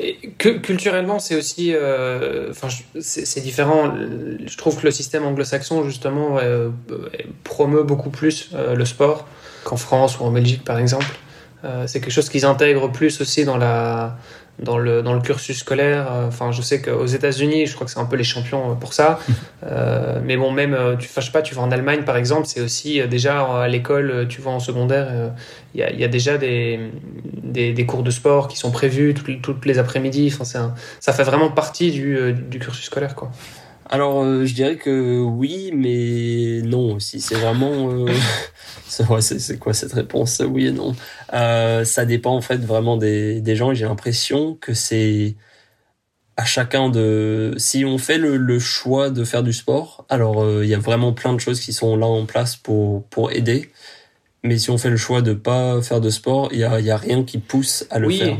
Et culturellement, c'est aussi. Euh, enfin, c'est différent. Je trouve que le système anglo-saxon, justement, euh, promeut beaucoup plus euh, le sport qu'en France ou en Belgique, par exemple. c'est quelque chose qu'ils intègrent plus aussi dans la dans le, dans le cursus scolaire. Euh, enfin, je sais qu'aux États-Unis, je crois que c'est un peu les champions euh, pour ça. Euh, mais bon, même, tu, je sais pas, tu vas en Allemagne par exemple, c'est aussi déjà à l'école, tu vas en secondaire, il y, a, y, a, déjà des, des, des, cours de sport qui sont prévus toutes, toutes les après-midi. Enfin, ça fait vraiment partie du, du cursus scolaire, quoi. Alors, je dirais que oui, mais non aussi. C'est vraiment. c'est quoi cette réponse? Oui et non. Euh, ça dépend en fait vraiment des, des gens et j'ai l'impression que c'est à chacun de... Si on fait le, le choix de faire du sport, alors euh, il y a vraiment plein de choses qui sont là en place pour, pour aider. Mais si on fait le choix de pas faire de sport, il y a, y a rien qui pousse à le oui. faire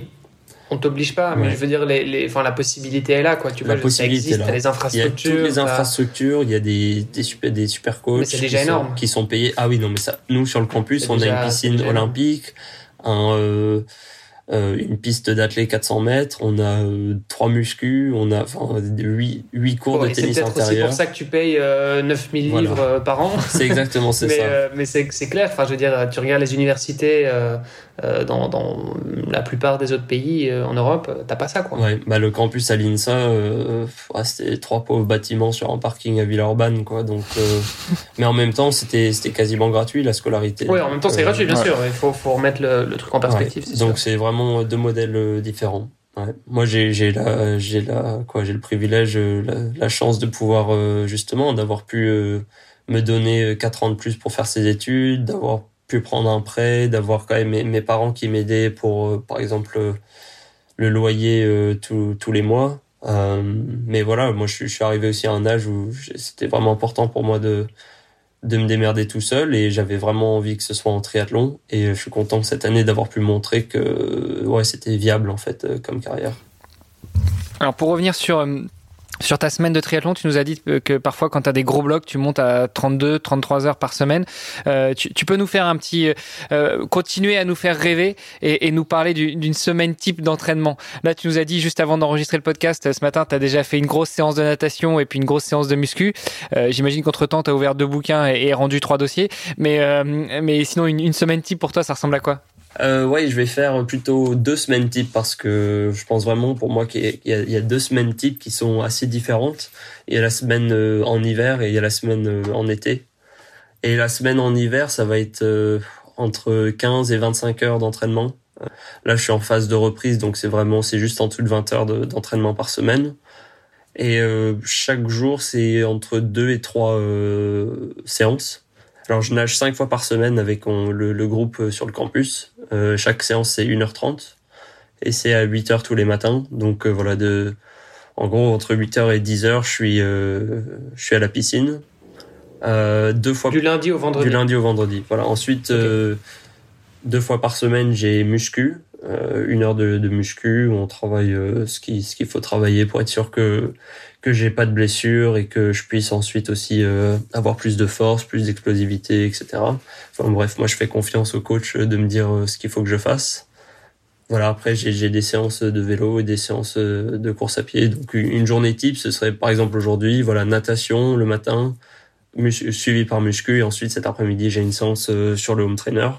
on t'oblige pas, mais je veux dire, les, les, enfin, la possibilité est là, quoi. Tu la vois, ça existe, là. les infrastructures. Il y a toutes les infrastructures, il y a des, des super, des super coachs. qui déjà énorme. Sont, qui sont payés. Ah oui, non, mais ça, nous, sur le campus, on a une piscine olympique, un, euh, euh, une piste d'athlète 400 mètres, on a euh, trois muscus, on a enfin huit, huit cours de tennis intérieur. C'est pour ça que tu payes euh, 9000 voilà. livres euh, par an. C'est exactement c'est ça. Euh, mais c'est clair. Enfin, je veux dire, tu regardes les universités euh, dans, dans, la plupart des autres pays en Europe, t'as pas ça quoi. Ouais, bah le campus à l'INSA, ah, c'était trois pauvres bâtiments sur un parking à Villeurbanne quoi. Donc, mais en même temps, c'était c'était quasiment gratuit la scolarité. Oui, en même temps, c'est gratuit bien ouais. sûr. Il faut faut remettre le, le truc en perspective. Ouais. Donc c'est vraiment deux modèles différents. Ouais. Moi, j'ai j'ai la j'ai la quoi j'ai le privilège, la, la, chance de pouvoir euh, justement d'avoir pu euh, me donner quatre ans de plus pour faire ces études, d'avoir pu prendre un prêt, d'avoir quand même mes, mes parents qui m'aidaient pour euh, par exemple le loyer tous les mois. mais voilà, moi je, je suis arrivé aussi à un âge où c'était vraiment important pour moi de de me démerder tout seul et j'avais vraiment envie que ce soit en triathlon et je suis content cette année d'avoir pu montrer que ouais c'était viable en fait comme carrière. Alors pour revenir sur sur ta semaine de triathlon, tu nous as dit que parfois, quand tu des gros blocs, tu montes à 32, 33 heures par semaine. Euh, tu, peux nous faire un petit, euh, continuer à nous faire rêver et, nous parler d'une semaine type d'entraînement. Là, tu nous as dit juste avant d'enregistrer le podcast, ce matin, tu as déjà fait une grosse séance de natation et puis une grosse séance de muscu. Euh, J'imagine qu'entre temps, tu as ouvert deux bouquins et, rendu trois dossiers. Mais, euh, mais sinon, une, une semaine type pour toi, ça ressemble à quoi? Euh, ouais, je vais faire plutôt deux semaines type parce que je pense vraiment pour moi qu'il y, a deux semaines type qui sont assez différentes. Il y a la semaine euh, en hiver et il y a la semaine euh, en été. Et la semaine en hiver, ça va être euh, entre 15 et 25 heures d'entraînement. Là, je suis en phase de reprise, donc c'est vraiment, c'est juste en dessous de 20 heures d'entraînement par semaine. Et chaque jour, c'est entre deux et trois séances. Alors je nage cinq fois par semaine avec on, le, le, groupe sur le campus. Euh, chaque séance c'est 1h30 et c'est à 8h tous les matins. Donc euh, voilà de en gros entre 8h et 10h je suis euh, je suis à la piscine. deux fois du lundi au vendredi. Du lundi au vendredi. Voilà. Ensuite okay. deux fois par semaine j'ai muscu. une heure de, de, muscu où on travaille ce qui ce qu'il faut travailler pour être sûr que que j'ai pas de blessure et que je puisse ensuite aussi euh, avoir plus de force, plus d'explosivité, etc. Enfin bref, moi je fais confiance au coach de me dire ce qu'il faut que je fasse. Voilà, après j'ai des séances de vélo et des séances de course à pied. Donc une journée type, ce serait par exemple aujourd'hui, voilà, natation le matin, suivi par muscu et ensuite cet après-midi j'ai une séance sur le home trainer.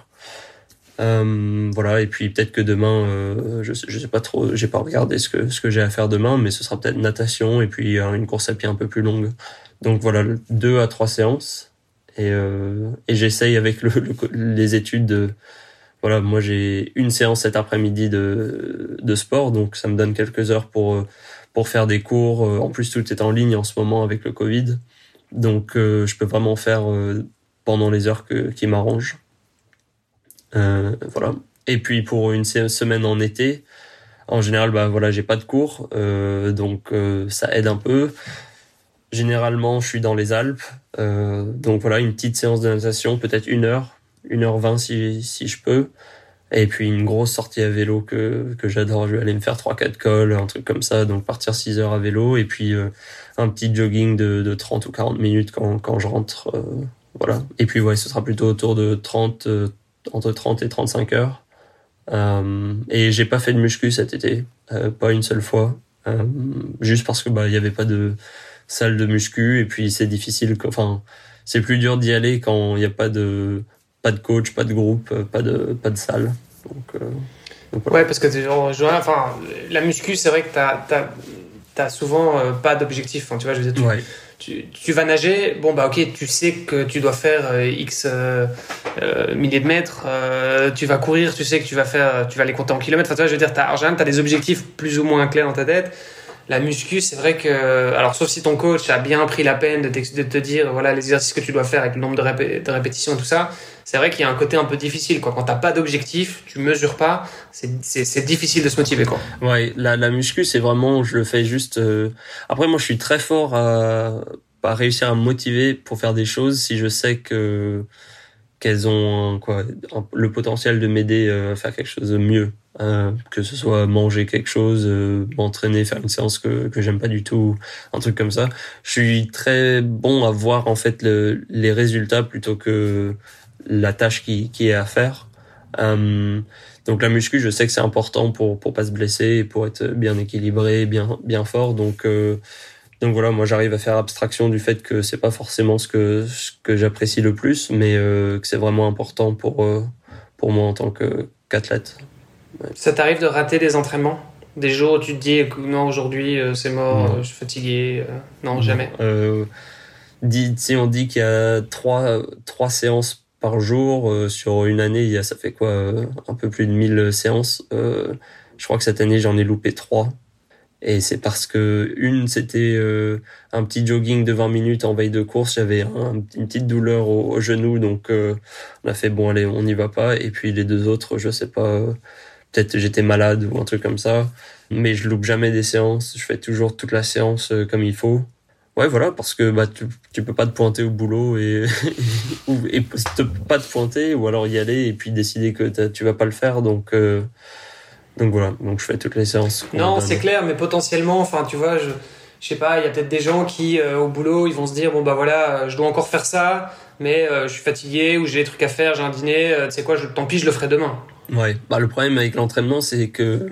Euh, voilà et puis peut-être que demain euh, je, je sais pas trop j'ai pas regardé ce que ce que j'ai à faire demain mais ce sera peut-être natation et puis euh, une course à pied un peu plus longue. Donc voilà deux à trois séances. Et euh, et j'essaye avec le, le, les études de voilà moi j'ai une séance cet après-midi de de sport donc ça me donne quelques heures pour pour faire des cours. En plus tout est en ligne en ce moment avec le Covid. Donc je peux vraiment faire pendant les heures que qui m'arrangent. euh, voilà. Et puis pour une semaine en été, en général, bah voilà, j'ai pas de cours, euh, donc euh, ça aide un peu. Généralement, je suis dans les Alpes, euh, donc voilà, une petite séance de natation, peut-être une heure, une heure vingt si si je peux. Et puis une grosse sortie à vélo que que j'adore. Je vais aller me faire trois quatre cols, un truc comme ça, donc partir 6 heures à vélo et puis euh, un petit jogging de, de 30 ou 40 minutes quand quand je rentre. Euh, voilà. Et puis ouais, ce sera plutôt autour de 30 entre 30 et 35 heures. Euh, et j'ai pas fait de muscu cet été, euh, pas une seule fois, euh, juste parce que bah il y avait pas de salle de muscu et puis c'est difficile. Enfin, c'est plus dur d'y aller quand il n'y a pas de pas de coach, pas de groupe, pas de pas de salle. Donc, Ouais, parce que genre, enfin, la muscu, c'est vrai que t'as as, souvent pas d'objectif. Enfin, tu vois, je veux dire, tu, tu, vas nager, bon bah ok, tu sais que tu dois faire euh, X euh, euh, milliers de mètres, tu vas courir, tu sais que tu vas faire, tu vas les compter en kilomètres. Enfin, tu vois, je veux dire, as, en général, tu as des objectifs plus ou moins clairs dans ta tête. La muscu, c'est vrai que, alors sauf si ton coach a bien pris la peine de, te dire, voilà, les exercices que tu dois faire avec le nombre de, répétitions et tout ça, c'est vrai qu'il y a un côté un peu difficile. Quoi. Quand t'as pas d'objectif, tu mesures pas, c'est difficile de se motiver. Quoi. Ouais, la, la muscu, c'est vraiment, je le fais juste. Euh, après, moi, je suis très fort à, à réussir à me motiver pour faire des choses si je sais que qu'elles ont quoi le potentiel de m'aider euh, à faire quelque chose de mieux euh, que ce soit manger quelque chose euh, m'entraîner faire une séance que que j'aime pas du tout un truc comme ça. Je suis très bon à voir en fait le, les résultats plutôt que la tâche qui qui est à faire. Donc la muscu je sais que c'est important pour pour pas se blesser et pour être bien équilibré bien bien fort. Donc donc voilà, moi j'arrive à faire abstraction du fait que c'est pas forcément ce que ce que j'apprécie le plus, mais euh, que c'est vraiment important pour euh, pour moi en tant que qu'athlète. Ça t'arrive de rater des entraînements, des jours où tu te dis non aujourd'hui euh, c'est mort, je suis fatigué, non jamais. dit, si on dit qu'il y a trois trois séances par jour sur une année, il y a, ça fait quoi un peu plus de 1000 séances. je crois que cette année j'en ai loupé trois. Et c'est parce que une, c'était euh, un petit jogging de 20 minutes en veille de course. J'avais une petite douleur au, genou, donc euh, on a fait bon allez, on n'y va pas. Et puis les deux autres, je sais pas, peut-être j'étais malade ou un truc comme ça. Mais je loupe jamais des séances. Je fais toujours toute la séance euh, comme il faut. Ouais, voilà, parce que bah tu, tu peux pas te pointer au boulot et, et pas te pointer ou alors y aller et puis décider que tu vas pas le faire. Donc donc voilà, donc je fais toutes les séances. Non, c'est clair, mais potentiellement, enfin, tu vois, je, je sais pas, il y a peut-être des gens qui, euh, au boulot, ils vont se dire, bon bah voilà, euh, je dois encore faire ça, mais euh, je suis fatigué ou j'ai des trucs à faire, j'ai un dîner, tu sais quoi, je, tant pis, je le ferai demain. Ouais, bah le problème avec l'entraînement, c'est que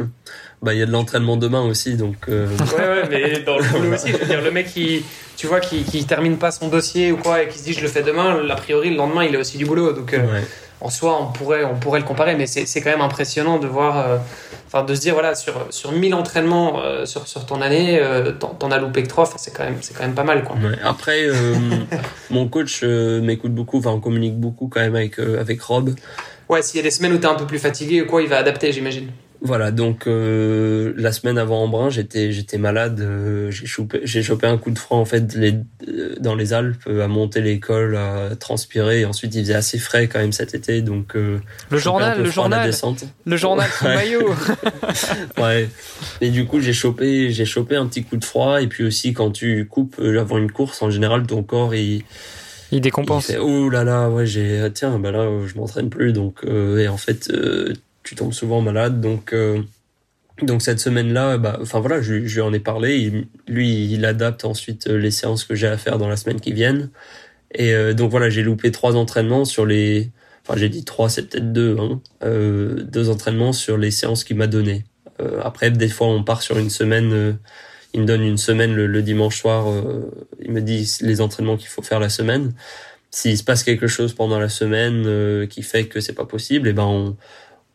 bah il y a de l'entraînement demain aussi, donc. Ouais, ouais, mais dans le boulot aussi, je veux dire, le mec qui, tu vois, qui, qui termine pas son dossier ou quoi et qui se dit je le fais demain, a priori le lendemain il a aussi du boulot, donc. Ouais en soi, on pourrait, on pourrait le comparer, mais c'est quand même impressionnant de voir, euh, enfin, de se dire, voilà, sur, sur 1000 entraînements euh, sur, sur ton année, euh, t'en as loupé que 3, c'est quand, même, quand même pas mal. Quoi. Après, mon coach m'écoute beaucoup, enfin, on communique beaucoup quand même avec, avec Rob. Ouais, s'il y a des semaines où t'es un peu plus fatigué ou quoi, il va adapter, j'imagine. Voilà, donc euh, la semaine avant Embrun, j'étais j'étais malade, euh, j'ai chopé j'ai chopé un coup de froid en fait les, euh, dans les Alpes à monter l'école, à transpirer et ensuite il faisait assez frais quand même cet été donc le journal le journal le journal sous maillot. ouais. Et du coup, j'ai chopé j'ai chopé un petit coup de froid et puis aussi quand tu coupes avant une course en général ton corps il il décompense. Oh là là, ouais, j'ai tiens, bah là je m'entraîne plus donc et en fait tu tombes souvent malade. Donc, euh, donc cette semaine-là, bah, enfin voilà, je, lui en ai parlé. lui, il adapte ensuite euh, les séances que j'ai à faire dans la semaine qui viennent. Et euh, donc voilà, j'ai loupé trois entraînements sur les. Enfin, j'ai dit trois, c'est peut-être deux. Hein, deux entraînements sur les séances qu'il m'a données. après, des fois, on part sur une semaine. Il me donne une semaine le, dimanche soir. il me dit les entraînements qu'il faut faire la semaine. S'il se passe quelque chose pendant la semaine qui fait que c'est pas possible, et eh ben on,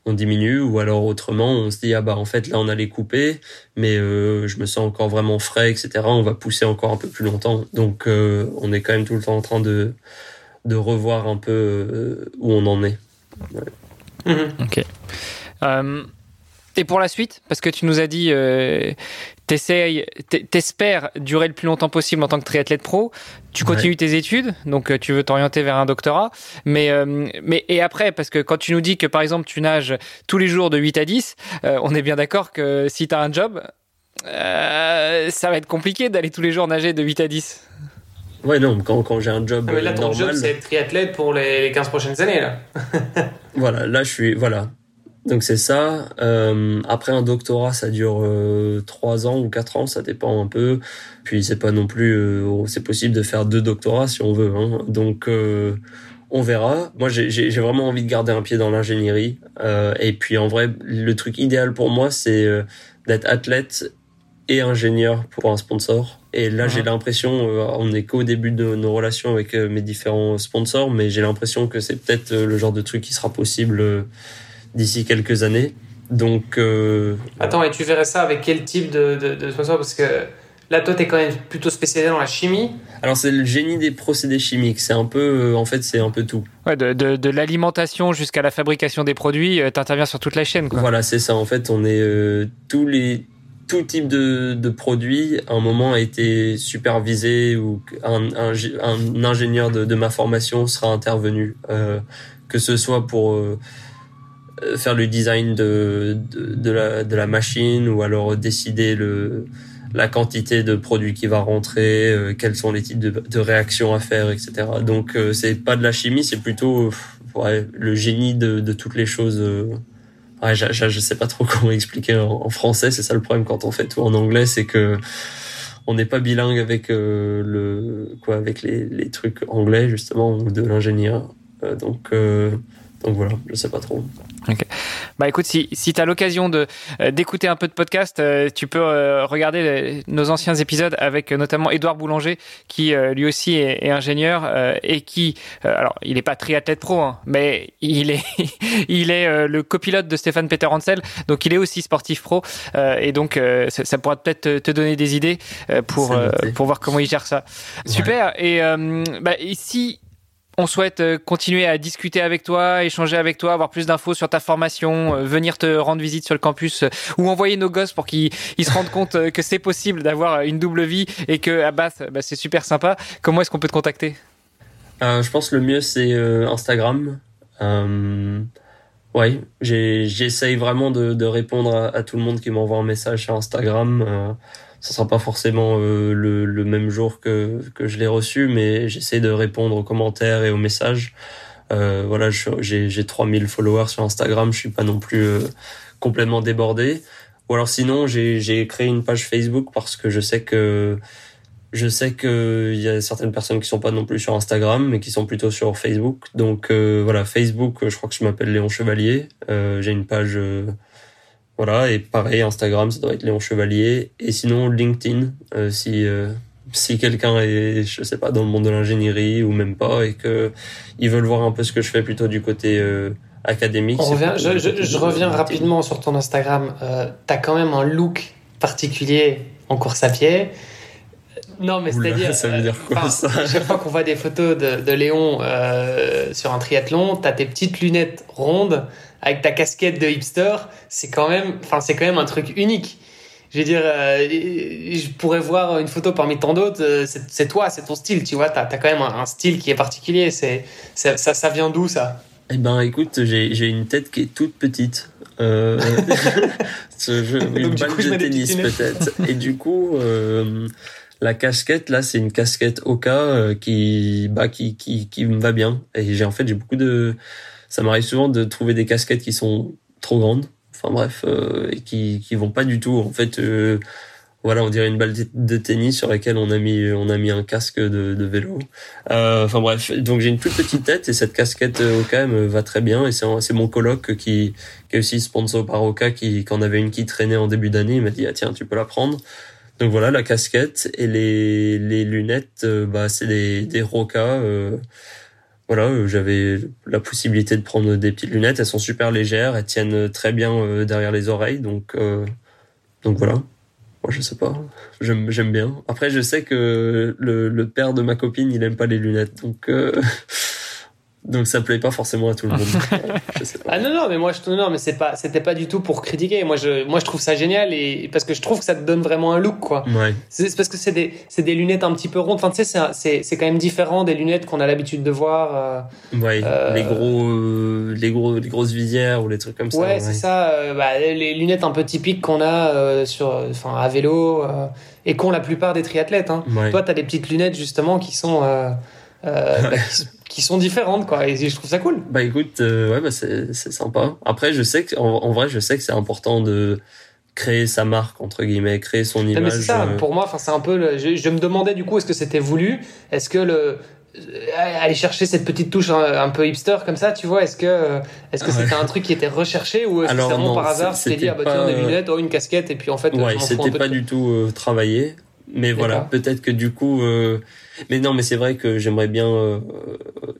on diminue. Ou alors autrement on se dit ah bah en fait là on allait couper mais euh, je me sens encore vraiment frais etc on va pousser encore un peu plus longtemps. Donc euh, on est quand même tout le temps en train de de revoir un peu euh, où on en est. Ok. Et pour la suite parce que tu nous as dit t'espères durer le plus longtemps possible en tant que triathlète pro. Tu continues tes études, donc euh, tu veux t'orienter vers un doctorat. Mais, euh, mais et après, parce que quand tu nous dis que par exemple tu nages tous les jours de 8 à 10, euh, on est bien d'accord que si tu as un job, ça va être compliqué d'aller tous les jours nager de 8 à 10. Ouais, non, quand, quand j'ai un job. Ah, mais là, ton job, c'est être triathlète pour les 15 prochaines années, là. voilà, là, je suis. Voilà. Donc c'est ça. Euh, après un doctorat, ça dure euh, trois ans ou quatre ans, ça dépend un peu. Puis c'est pas non plus, euh, c'est possible de faire deux doctorats si on veut. Hein. Donc on verra. Moi, j'ai vraiment envie de garder un pied dans l'ingénierie. et puis en vrai, le truc idéal pour moi, c'est d'être athlète et ingénieur pour un sponsor. Et là, j'ai l'impression, on n'est qu'au début de nos relations avec mes différents sponsors, mais j'ai l'impression que c'est peut-être le genre de truc qui sera possible d'ici quelques années. Donc. Euh, Attends, et tu verrais ça avec quel type de, de, de sponsor? Parce que là, toi, tu es quand même plutôt spécialisé dans la chimie. Alors, c'est le génie des procédés chimiques. C'est un peu. en fait, c'est un peu tout. Ouais, de, de, de l'alimentation jusqu'à la fabrication des produits, tu interviens sur toute la chaîne. Quoi. Voilà, c'est ça. En fait, on est tous les tout type de, de produit, à un moment, a été supervisé ou un, un, un ingénieur de, de, ma formation sera intervenu, euh, que ce soit pour euh, faire le design de, de, de, la, de la machine ou alors décider le, la quantité de produits qui va rentrer, euh, quels sont les types de, de, réactions à faire, etc. Donc euh, c'est pas de la chimie, c'est plutôt ouais, le génie de, de toutes les choses ouais, je, je, sais pas trop comment expliquer en, français. C'est ça le problème quand on fait tout en anglais, c'est que on n'est pas bilingue avec euh, le quoi avec les, les trucs anglais justement ou de l'ingénieur. Euh, donc euh, donc voilà, je sais pas trop. Ok. Bah écoute, si, si tu as l'occasion de euh, d'écouter un peu de podcast, euh, tu peux euh, regarder nos anciens épisodes avec notamment Édouard Boulanger, qui lui aussi est, est ingénieur et qui, alors il n'est pas triathlète pro, hein, mais il est il est le copilote de Stéphane Peter Hansel, donc il est aussi sportif pro et donc ça, ça, pourra peut-être te donner des idées pour pour voir comment il gère ça. Super. Et bah, ici on souhaite euh, continuer à discuter avec toi, échanger avec toi, avoir plus d'infos sur ta formation, euh, venir te rendre visite sur le campus euh, ou envoyer nos gosses pour qu'ils se rendent compte que c'est possible d'avoir une double vie et que à Bath, bah, c'est super sympa. Comment est-ce qu'on peut te contacter? Je pense le mieux c'est Instagram. Ouais, j'essaye vraiment de, répondre à, tout le monde qui m'envoie un message sur Instagram ça sera pas forcément euh, le, le, même jour que, que je l'ai reçu, mais j'essaie de répondre aux commentaires et aux messages. Euh, voilà, j'ai 3000 followers sur Instagram, je suis pas non plus euh, complètement débordé. Ou alors sinon, j'ai créé une page Facebook parce que je sais que je sais que il y a certaines personnes qui sont pas non plus sur Instagram, mais qui sont plutôt sur Facebook. Donc euh, voilà, Facebook, je crois que je m'appelle Léon Chevalier. j'ai une page voilà, et pareil, Instagram, ça doit être Léon Chevalier. Et sinon, LinkedIn, euh, si, euh, si quelqu'un est, je sais pas, dans le monde de l'ingénierie ou même pas, et que ils veulent voir un peu ce que je fais plutôt du côté euh, académique. revient, je, je, reviens rapidement sur ton Instagram. tu as quand même un look particulier en course à pied. Non, mais c'est-à-dire. Ça veut dire quoi ça Chaque fois qu'on voit des photos de, de Léon sur un triathlon, tu as tes petites lunettes rondes avec ta casquette de hipster, c'est quand même, enfin, c'est quand même un truc unique. Je veux dire, euh, je pourrais voir une photo parmi tant d'autres. Euh, c'est toi, c'est ton style, tu vois. T'as as quand même un, style qui est particulier. C'est ça, ça vient d'où ça? Eh ben, écoute, j'ai une tête qui est toute petite. Euh, une balle de tennis peut-être. Et du coup, euh, la casquette là, c'est une casquette Oka euh, qui, bah, qui, qui, qui me va bien. Et j'ai en fait j'ai beaucoup de ça m'arrive souvent de trouver des casquettes qui sont trop grandes, enfin bref, euh, et qui qui vont pas du tout. En fait, euh, voilà, on dirait une balle de tennis sur laquelle on a mis on a mis un casque de, de vélo. Euh, enfin bref, donc j'ai une toute petite tête et cette casquette Oka me va très bien et c'est c'est mon coloc qui qui est aussi sponsor par Oka qui quand avait une qui traînait en début d'année, il m'a dit ah tiens tu peux la prendre. Donc voilà la casquette et les les lunettes bah c'est des des euh, voilà, euh, j'avais la possibilité de prendre des petites lunettes. Elles sont super légères, elles tiennent très bien euh, derrière les oreilles, donc euh, donc voilà. Moi, je sais pas, j'aime bien. Après, je sais que le, le, père de ma copine, il aime pas les lunettes, donc donc ça plaît pas forcément à tout le monde. Ah non non mais moi je non mais c'est pas c'était pas du tout pour critiquer. Moi je moi je trouve ça génial et parce que je trouve que ça te donne vraiment un look quoi. Ouais. C'est parce que c'est des c'est des lunettes un petit peu rondes. Enfin tu sais c'est c'est quand même différent des lunettes qu'on a l'habitude de voir. Euh, ouais. Euh, les gros euh, les gros les grosses visières ou les trucs comme ça. Ouais, c'est ça. Bah, les lunettes un peu typiques qu'on a sur enfin à vélo et qu'ont la plupart des triathlètes. Hein. Ouais. Toi t'as des petites lunettes justement qui sont bah, qui sont différentes quoi et je trouve ça cool. Bah écoute euh, ouais bah c'est sympa. Après je sais que en, vrai je sais que c'est important de créer sa marque entre guillemets créer son image mais c'est ça euh. pour moi enfin c'est un peu je, me demandais du coup est-ce que c'était voulu? Est-ce que le euh, aller chercher cette petite touche un, peu hipster comme ça tu vois est-ce que est-ce que c'était un truc qui était recherché ou est-ce que c'est vraiment par hasard c'était dit ah bah tiens des lunettes oh une casquette et puis en fait ouais c'était pas du tout travaillé. Mais voilà peut-être que du coup euh, mais non, mais c'est vrai que j'aimerais bien euh,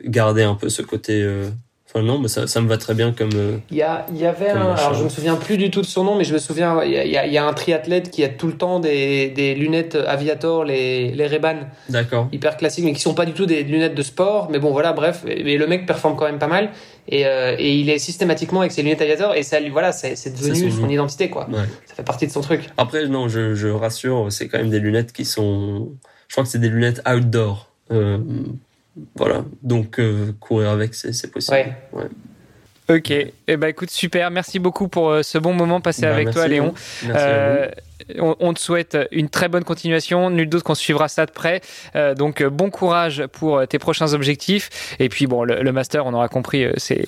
garder un peu ce côté, euh, Enfin non, mais ça, ça me va très bien comme. euh, Il y, a, il y avait un, alors je me souviens plus du tout de son nom, mais je me souviens, il y a, il y a- un triathlète qui a tout le temps des, des lunettes Aviator, les, les Ray-Ban, D'accord. hyper classiques, mais qui sont pas du tout des lunettes de sport. Mais bon, voilà, bref, mais le mec performe quand même pas mal. Et, euh, et il est systématiquement avec ses lunettes Aviator, et ça, lui- voilà, c'est devenu son identité, quoi. Ouais. Ça fait partie de son truc. Après, non, je, je rassure, c'est quand même des lunettes qui sont. Je crois que c'est des lunettes outdoor. Euh, voilà. Donc, euh, courir avec, c'est c'est possible. Ouais. Ok, eh ben écoute, super, merci beaucoup pour euh, ce bon moment passé Bah, avec merci toi Léon. Merci à on, on te souhaite une très bonne continuation, nul doute qu'on suivra ça de près. Euh, donc euh, bon courage pour euh, tes prochains objectifs. Et puis bon, le, le master, on aura compris, c'est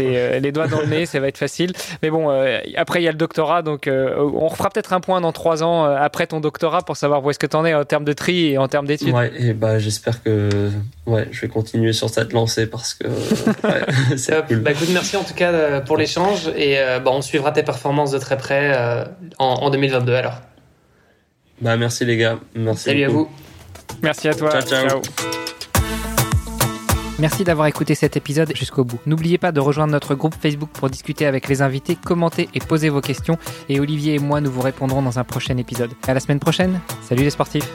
euh, les doigts dans le nez, ça va être facile. Mais bon, après il y a le doctorat, donc on refera peut-être un point dans trois ans après ton doctorat pour savoir où est-ce que tu en es en termes de tri et en termes d'études. Ouais, et bah j'espère que ouais, je vais continuer sur cette lancée parce que ouais, c'est cool. Bah, écoute, merci en tout cas euh, pour l'échange, et euh, bah, on suivra tes performances de très près euh, en, en 2022 alors. Bah merci les gars, merci. Salut à vous. Merci à toi. Ciao, ciao. Merci d'avoir écouté cet épisode jusqu'au bout. N'oubliez pas de rejoindre notre groupe Facebook pour discuter avec les invités, commenter et poser vos questions. Et Olivier et moi, nous vous répondrons dans un prochain épisode. À la semaine prochaine. Salut les sportifs.